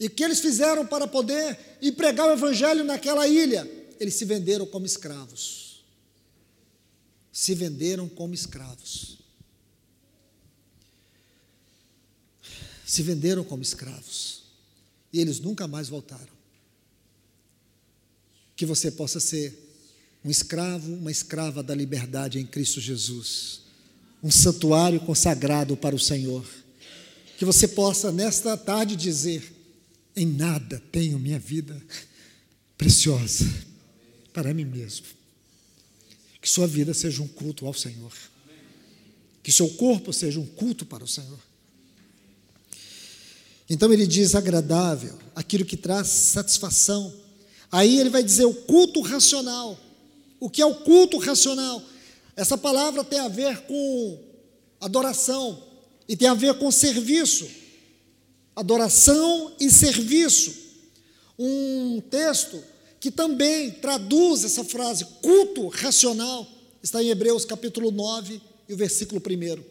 Speaker 1: E o que eles fizeram para poder ir pregar o evangelho naquela ilha? Eles se venderam como escravos. Se venderam como escravos. Se venderam como escravos. E eles nunca mais voltaram. Que você possa ser um escravo, uma escrava da liberdade em Cristo Jesus. Um santuário consagrado para o Senhor. Que você possa, nesta tarde, dizer: em nada tenho minha vida preciosa para mim mesmo. Que sua vida seja um culto ao Senhor. Que seu corpo seja um culto para o Senhor. Então ele diz agradável, aquilo que traz satisfação. Aí ele vai dizer o culto racional. O que é o culto racional? Essa palavra tem a ver com adoração e tem a ver com serviço. Adoração e serviço. Um texto que também traduz essa frase, culto racional, está em Hebreus capítulo 9 e o versículo 1.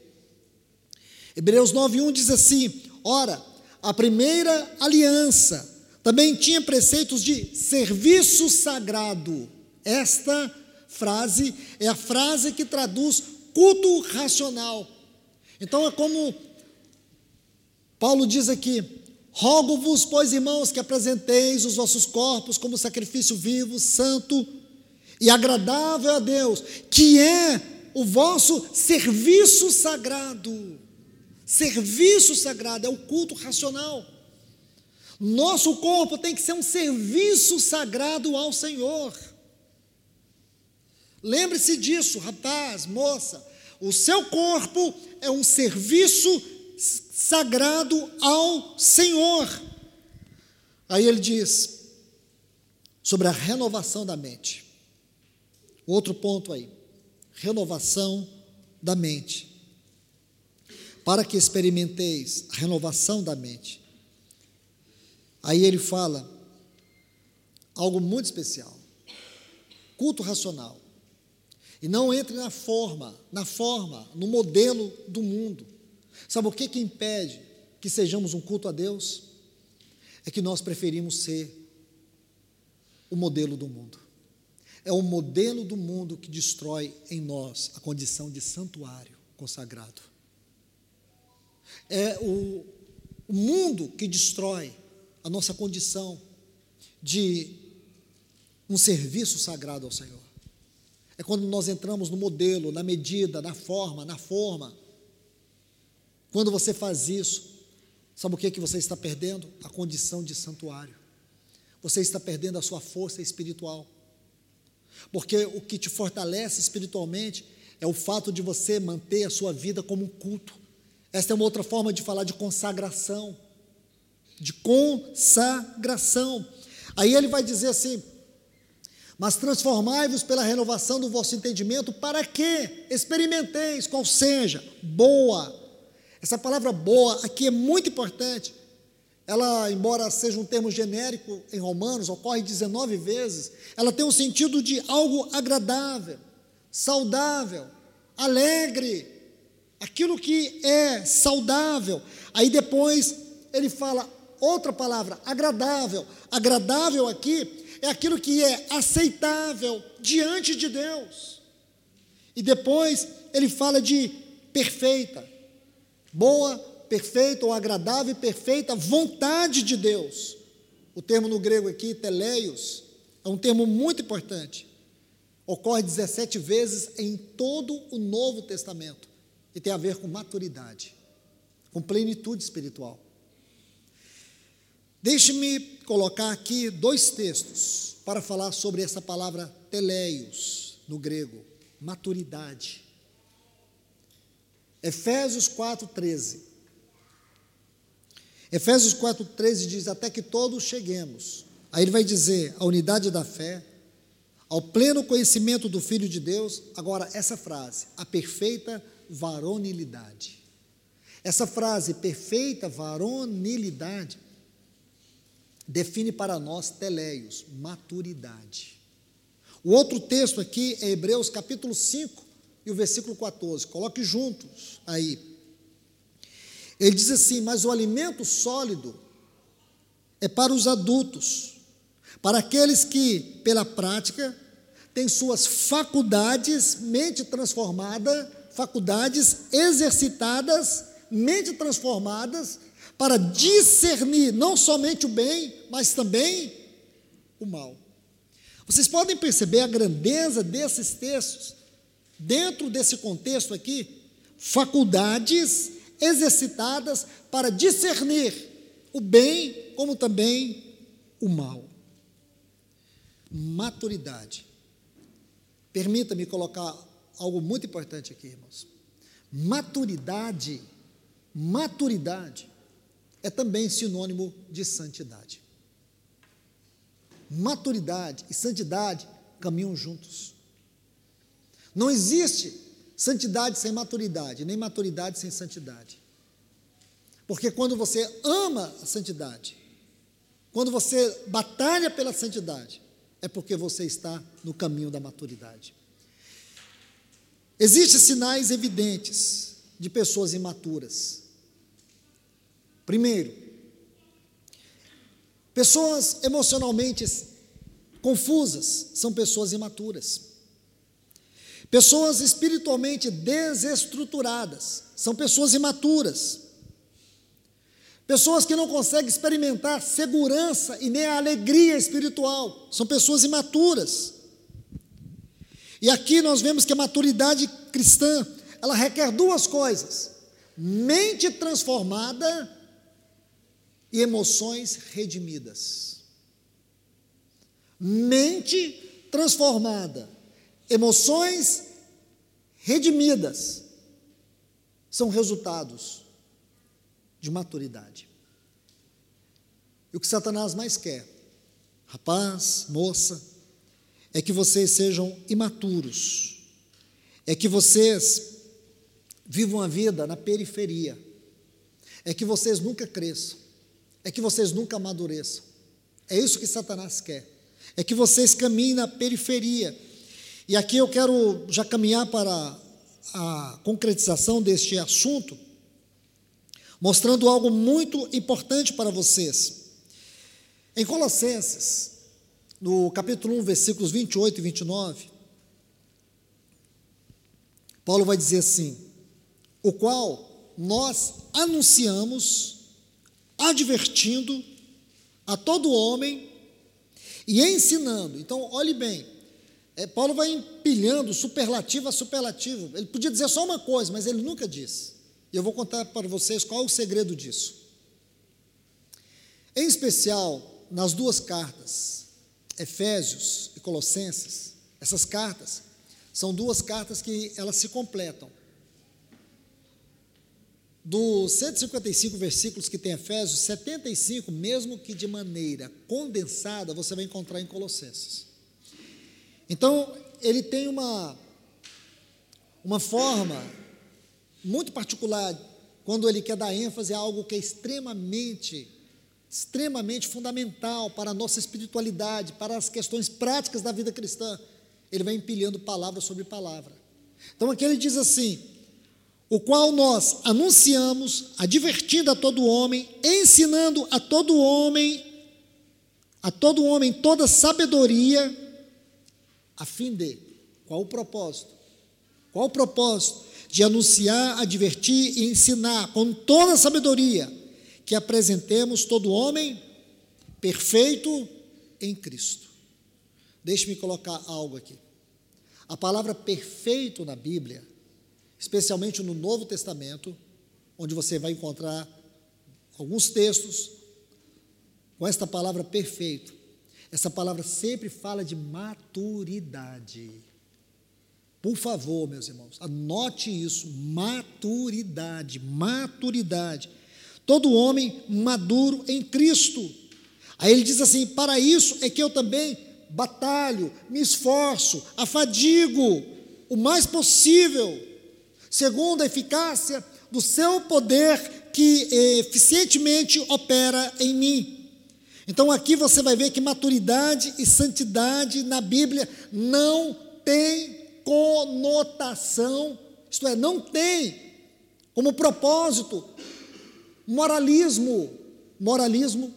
Speaker 1: Hebreus 9:1 diz assim: Ora, a primeira aliança também tinha preceitos de serviço sagrado. Esta frase é a frase que traduz culto racional. Então é como Paulo diz aqui: Rogo-vos, pois, irmãos, que apresenteis os vossos corpos como sacrifício vivo, santo e agradável a Deus, que é o vosso serviço sagrado. Serviço sagrado é o culto racional. Nosso corpo tem que ser um serviço sagrado ao Senhor. Lembre-se disso, rapaz, moça. O seu corpo é um serviço sagrado ao Senhor. Aí ele diz sobre a renovação da mente. Outro ponto aí. Renovação da mente. Para que experimenteis a renovação da mente. Aí ele fala algo muito especial. Culto racional. E não entre na forma, na forma, no modelo do mundo. Sabe o que, que impede que sejamos um culto a Deus? É que nós preferimos ser o modelo do mundo. É o modelo do mundo que destrói em nós a condição de santuário consagrado. É o, o mundo que destrói a nossa condição de um serviço sagrado ao Senhor. É quando nós entramos no modelo, na medida, na forma, na forma. Quando você faz isso, sabe o que, é que você está perdendo? A condição de santuário. Você está perdendo a sua força espiritual. Porque o que te fortalece espiritualmente é o fato de você manter a sua vida como um culto. Esta é uma outra forma de falar de consagração. De consagração. Aí ele vai dizer assim: mas transformai-vos pela renovação do vosso entendimento, para que experimenteis qual seja boa. Essa palavra boa aqui é muito importante. Ela, embora seja um termo genérico em Romanos, ocorre 19 vezes, ela tem um sentido de algo agradável, saudável, alegre, aquilo que é saudável. Aí depois ele fala outra palavra, agradável. Agradável aqui é aquilo que é aceitável diante de Deus. E depois ele fala de perfeita, boa, perfeita ou agradável e perfeita vontade de Deus. O termo no grego aqui, teleios, é um termo muito importante. Ocorre 17 vezes em todo o Novo Testamento e tem a ver com maturidade, com plenitude espiritual. Deixe-me colocar aqui dois textos para falar sobre essa palavra teleios no grego, maturidade. Efésios 4:13. Efésios 4:13 diz até que todos cheguemos. Aí ele vai dizer a unidade da fé, ao pleno conhecimento do filho de Deus. Agora essa frase, a perfeita varonilidade. Essa frase perfeita varonilidade define para nós teleios, maturidade. O outro texto aqui é Hebreus capítulo 5 e o versículo 14. Coloque juntos aí. Ele diz assim: Mas o alimento sólido é para os adultos, para aqueles que, pela prática, têm suas faculdades, mente transformada, faculdades exercitadas, mente transformadas para discernir não somente o bem, mas também o mal. Vocês podem perceber a grandeza desses textos, dentro desse contexto aqui, faculdades exercitadas para discernir o bem como também o mal. Maturidade. Permita-me colocar algo muito importante aqui, irmãos. Maturidade, maturidade é também sinônimo de santidade. Maturidade e santidade caminham juntos. Não existe santidade sem maturidade, nem maturidade sem santidade. Porque quando você ama a santidade, quando você batalha pela santidade, é porque você está no caminho da maturidade. Existem sinais evidentes de pessoas imaturas. Primeiro, pessoas emocionalmente confusas são pessoas imaturas. Pessoas espiritualmente desestruturadas são pessoas imaturas. Pessoas que não conseguem experimentar segurança e nem a alegria espiritual são pessoas imaturas. E aqui nós vemos que a maturidade cristã, ela requer duas coisas: mente transformada e emoções redimidas. Mente transformada, emoções redimidas são resultados de maturidade. E o que Satanás mais quer, rapaz, moça, é que vocês sejam imaturos, é que vocês vivam a vida na periferia, é que vocês nunca cresçam, é que vocês nunca amadureçam. É isso que Satanás quer. É que vocês caminhem na periferia. E aqui eu quero já caminhar para a concretização deste assunto, mostrando algo muito importante para vocês. Em Colossenses, no capítulo 1, versículos 28 e 29, Paulo vai dizer assim: o qual nós anunciamos advertindo a todo homem e ensinando. Então, olhe bem, é, Paulo vai empilhando superlativo a superlativo. Ele podia dizer só uma coisa, mas ele nunca disse. E eu vou contar para vocês qual é o segredo disso. Em especial, nas duas cartas, Efésios e Colossenses, essas cartas são duas cartas que elas se completam dos 155 versículos que tem Efésios, 75, mesmo que de maneira condensada, você vai encontrar em Colossenses. Então, ele tem uma, uma forma muito particular quando ele quer dar ênfase a algo que é extremamente, extremamente fundamental para a nossa espiritualidade, para as questões práticas da vida cristã. Ele vai empilhando palavra sobre palavra. Então, aqui ele diz assim: o qual nós anunciamos, advertindo a todo homem, ensinando a todo homem, a todo homem toda sabedoria, a fim de qual o propósito? Qual o propósito? De anunciar, advertir e ensinar com toda sabedoria que apresentemos todo homem perfeito em Cristo. Deixe-me colocar algo aqui. A palavra perfeito na Bíblia, especialmente no Novo Testamento, onde você vai encontrar alguns textos com esta palavra perfeito. Essa palavra sempre fala de maturidade. Por favor, meus irmãos, anote isso: maturidade, maturidade. Todo homem maduro em Cristo. Aí ele diz assim: para isso é que eu também batalho, me esforço, afadigo o mais possível, segundo a eficácia do seu poder que eficientemente opera em mim. Então aqui você vai ver que maturidade e santidade na Bíblia não tem conotação, isto é, não tem como propósito moralismo, moralismo.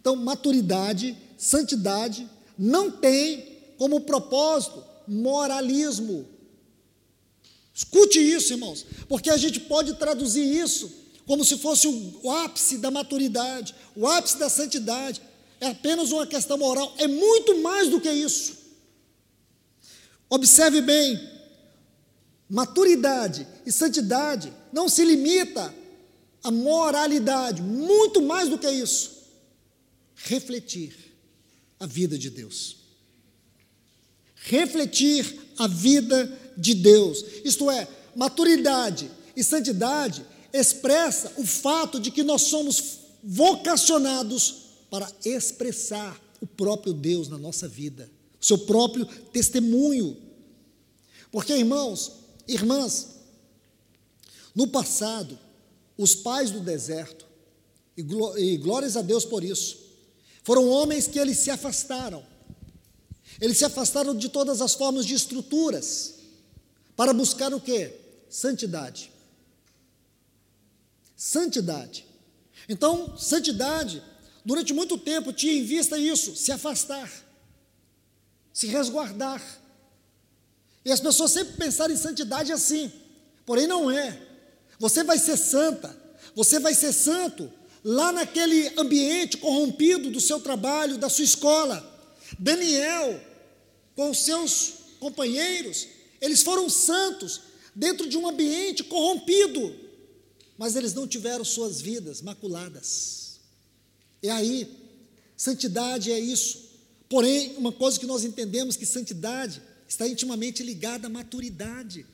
Speaker 1: Então, maturidade, santidade não tem como propósito moralismo. Escute isso, irmãos, porque a gente pode traduzir isso como se fosse o ápice da maturidade, o ápice da santidade. É apenas uma questão moral, é muito mais do que isso. Observe bem, maturidade e santidade não se limita à moralidade, muito mais do que isso. Refletir a vida de Deus. Refletir a vida de Deus. Isto é, maturidade e santidade expressa o fato de que nós somos vocacionados para expressar o próprio Deus na nossa vida seu próprio testemunho. Porque, irmãos, irmãs, no passado, os pais do deserto, e, e glórias a Deus por isso, foram homens que eles se afastaram. Eles se afastaram de todas as formas de estruturas para buscar o que? Santidade. Santidade. Então, santidade, durante muito tempo tinha em vista isso, se afastar se resguardar. E as pessoas sempre pensaram em santidade assim, porém não é. Você vai ser santa, você vai ser santo lá naquele ambiente corrompido do seu trabalho, da sua escola. Daniel, com seus companheiros, eles foram santos dentro de um ambiente corrompido, mas eles não tiveram suas vidas maculadas. E aí, santidade é isso. Porém, uma coisa que nós entendemos que santidade está intimamente ligada à maturidade.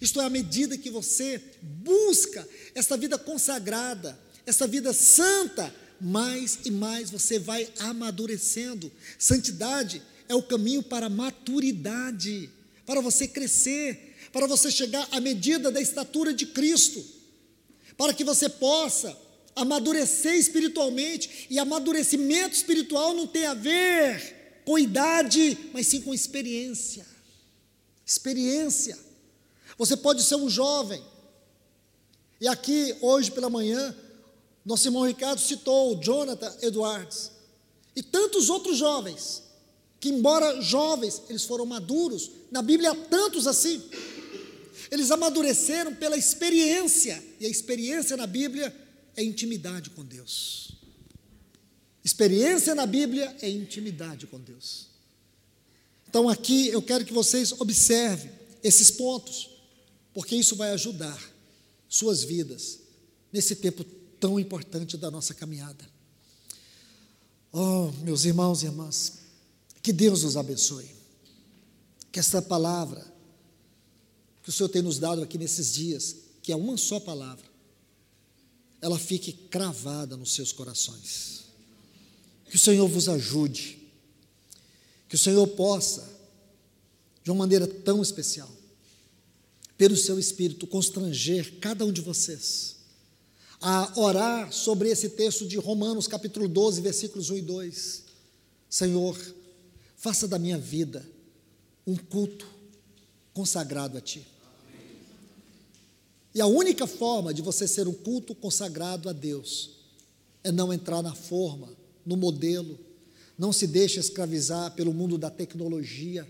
Speaker 1: Isto é, à medida que você busca essa vida consagrada, essa vida santa, mais e mais você vai amadurecendo. Santidade é o caminho para a maturidade, para você crescer, para você chegar à medida da estatura de Cristo, para que você possa amadurecer espiritualmente, e amadurecimento espiritual não tem a ver com idade, mas sim com experiência. Experiência. Você pode ser um jovem. E aqui, hoje pela manhã, nosso irmão Ricardo citou o Jonathan Edwards e tantos outros jovens, que, embora jovens, eles foram maduros. Na Bíblia há tantos assim. Eles amadureceram pela experiência, e a experiência na Bíblia é intimidade com Deus. Experiência na Bíblia é intimidade com Deus. Então aqui eu quero que vocês observem esses pontos, porque isso vai ajudar suas vidas nesse tempo tão importante da nossa caminhada. Oh, meus irmãos e irmãs, que Deus nos abençoe. Que esta palavra que o Senhor tem nos dado aqui nesses dias, que é uma só palavra, ela fique cravada nos seus corações. Que o Senhor vos ajude, que o Senhor possa, de uma maneira tão especial, pelo seu Espírito, constranger cada um de vocês a orar sobre esse texto de Romanos, capítulo 12, versículos 1 e 2. Senhor, faça da minha vida um culto consagrado a Ti. E a única forma de você ser um culto consagrado a Deus é não entrar na forma, no modelo, não se deixe escravizar pelo mundo da tecnologia.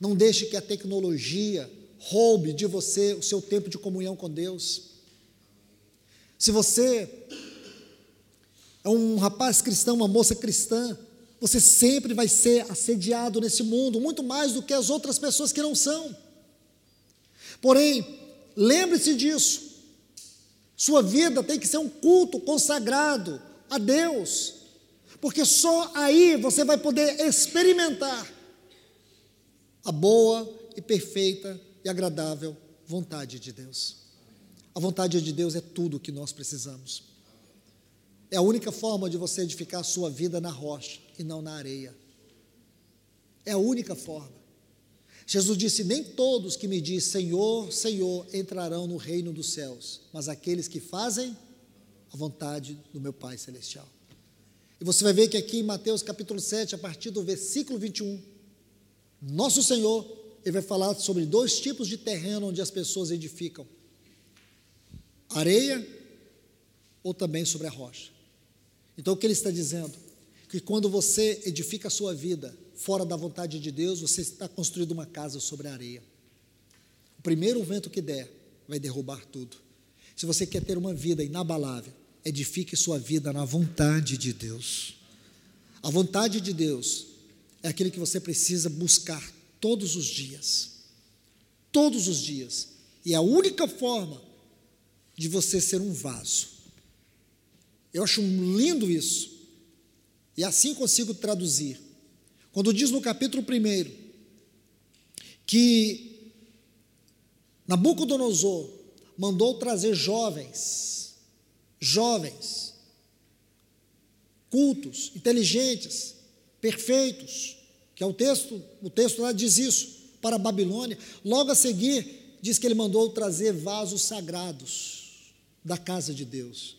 Speaker 1: Não deixe que a tecnologia roube de você o seu tempo de comunhão com Deus. Se você é um rapaz cristão, uma moça cristã, você sempre vai ser assediado nesse mundo, muito mais do que as outras pessoas que não são. Porém, lembre-se disso. Sua vida tem que ser um culto consagrado a Deus, porque só aí você vai poder experimentar a boa e perfeita e agradável vontade de Deus. A vontade de Deus é tudo o que nós precisamos. É a única forma de você edificar a sua vida na rocha e não na areia. É a única forma. Jesus disse: Nem todos que me dizem Senhor, Senhor entrarão no reino dos céus, mas aqueles que fazem a vontade do meu Pai Celestial. E você vai ver que aqui em Mateus capítulo 7, a partir do versículo 21, nosso Senhor, ele vai falar sobre dois tipos de terreno onde as pessoas edificam: areia ou também sobre a rocha. Então o que ele está dizendo? Que quando você edifica a sua vida fora da vontade de Deus, você está construindo uma casa sobre areia. O primeiro vento que der vai derrubar tudo. Se você quer ter uma vida inabalável, edifique sua vida na vontade de Deus. A vontade de Deus é aquilo que você precisa buscar todos os dias. Todos os dias. E é a única forma de você ser um vaso. Eu acho lindo isso. E assim consigo traduzir. Quando diz no capítulo 1 que Nabucodonosor mandou trazer jovens jovens, cultos, inteligentes, perfeitos, que é o texto, o texto lá diz isso, para a Babilônia. Logo a seguir, diz que ele mandou trazer vasos sagrados da casa de Deus.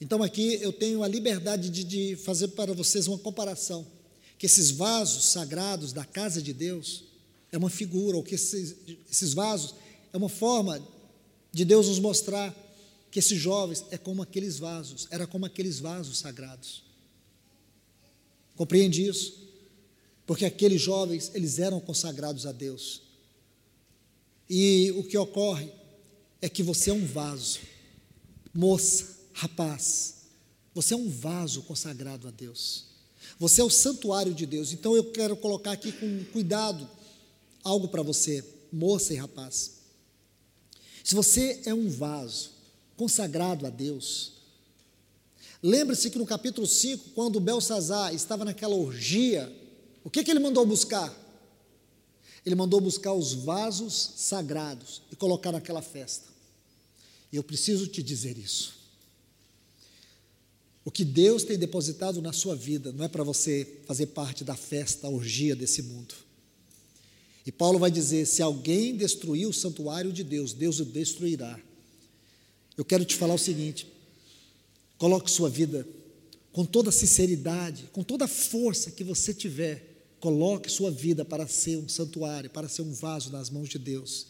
Speaker 1: Então aqui eu tenho a liberdade de, de fazer para vocês uma comparação, que esses vasos sagrados da casa de Deus é uma figura, ou que esses, esses vasos é uma forma de Deus nos mostrar que esses jovens é como aqueles vasos, era como aqueles vasos sagrados. Compreende isso? Porque aqueles jovens, eles eram consagrados a Deus. E o que ocorre é que você é um vaso, moça, rapaz, você é um vaso consagrado a Deus. Você é o santuário de Deus. Então eu quero colocar aqui com cuidado algo para você, moça e rapaz. Se você é um vaso, consagrado a Deus. Lembre-se que no capítulo 5, quando Belsazar estava naquela orgia, o que, que ele mandou buscar? Ele mandou buscar os vasos sagrados e colocar naquela festa. E eu preciso te dizer isso. O que Deus tem depositado na sua vida não é para você fazer parte da festa, a orgia desse mundo. E Paulo vai dizer: se alguém destruir o santuário de Deus, Deus o destruirá. Eu quero te falar o seguinte: coloque sua vida com toda sinceridade, com toda a força que você tiver, coloque sua vida para ser um santuário, para ser um vaso nas mãos de Deus,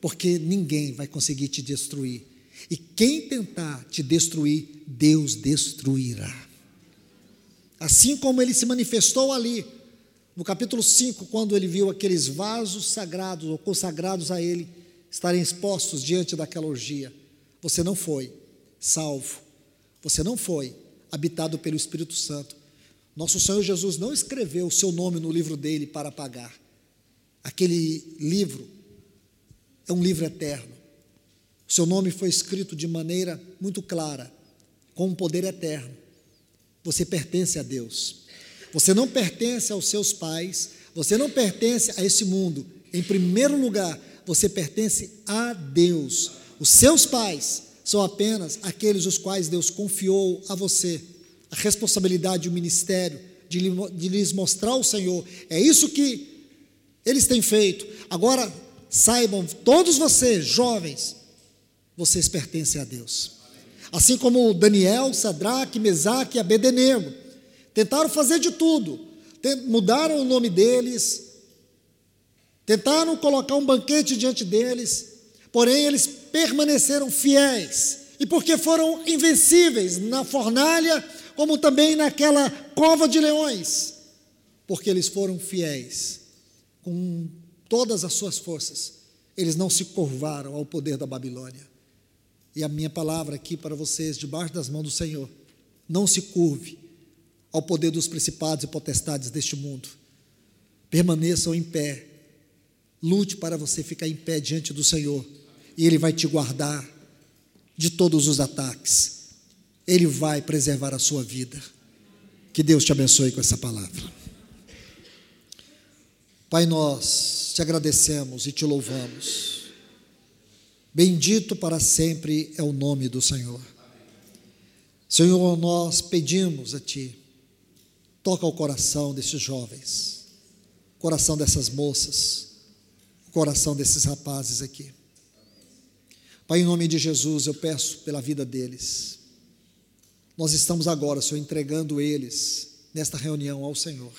Speaker 1: porque ninguém vai conseguir te destruir. E quem tentar te destruir, Deus destruirá. Assim como ele se manifestou ali, no capítulo 5, quando ele viu aqueles vasos sagrados ou consagrados a ele estarem expostos diante daquela orgia. Você não foi salvo. Você não foi habitado pelo Espírito Santo. Nosso Senhor Jesus não escreveu o seu nome no livro dele para pagar. Aquele livro é um livro eterno. Seu nome foi escrito de maneira muito clara, com um poder eterno. Você pertence a Deus. Você não pertence aos seus pais, você não pertence a esse mundo. Em primeiro lugar, você pertence a Deus. Os seus pais são apenas aqueles os quais Deus confiou a você a responsabilidade e o ministério de, de lhes mostrar o Senhor. É isso que eles têm feito. Agora, saibam, todos vocês, jovens, vocês pertencem a Deus. Assim como Daniel, Sadraque, Mesaque e Abednego tentaram fazer de tudo, mudaram o nome deles, tentaram colocar um banquete diante deles, Porém, eles permaneceram fiéis, e porque foram invencíveis na fornalha, como também naquela cova de leões, porque eles foram fiéis com todas as suas forças, eles não se curvaram ao poder da Babilônia. E a minha palavra aqui para vocês, debaixo das mãos do Senhor, não se curve ao poder dos principados e potestades deste mundo. Permaneçam em pé. Lute para você ficar em pé diante do Senhor. E Ele vai te guardar de todos os ataques. Ele vai preservar a sua vida. Que Deus te abençoe com essa palavra. Pai, nós te agradecemos e te louvamos. Bendito para sempre é o nome do Senhor. Senhor, nós pedimos a Ti, toca o coração desses jovens, o coração dessas moças, o coração desses rapazes aqui. Pai, em nome de Jesus, eu peço pela vida deles. Nós estamos agora, Senhor, entregando eles nesta reunião ao Senhor.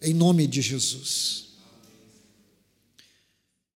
Speaker 1: Em nome de Jesus.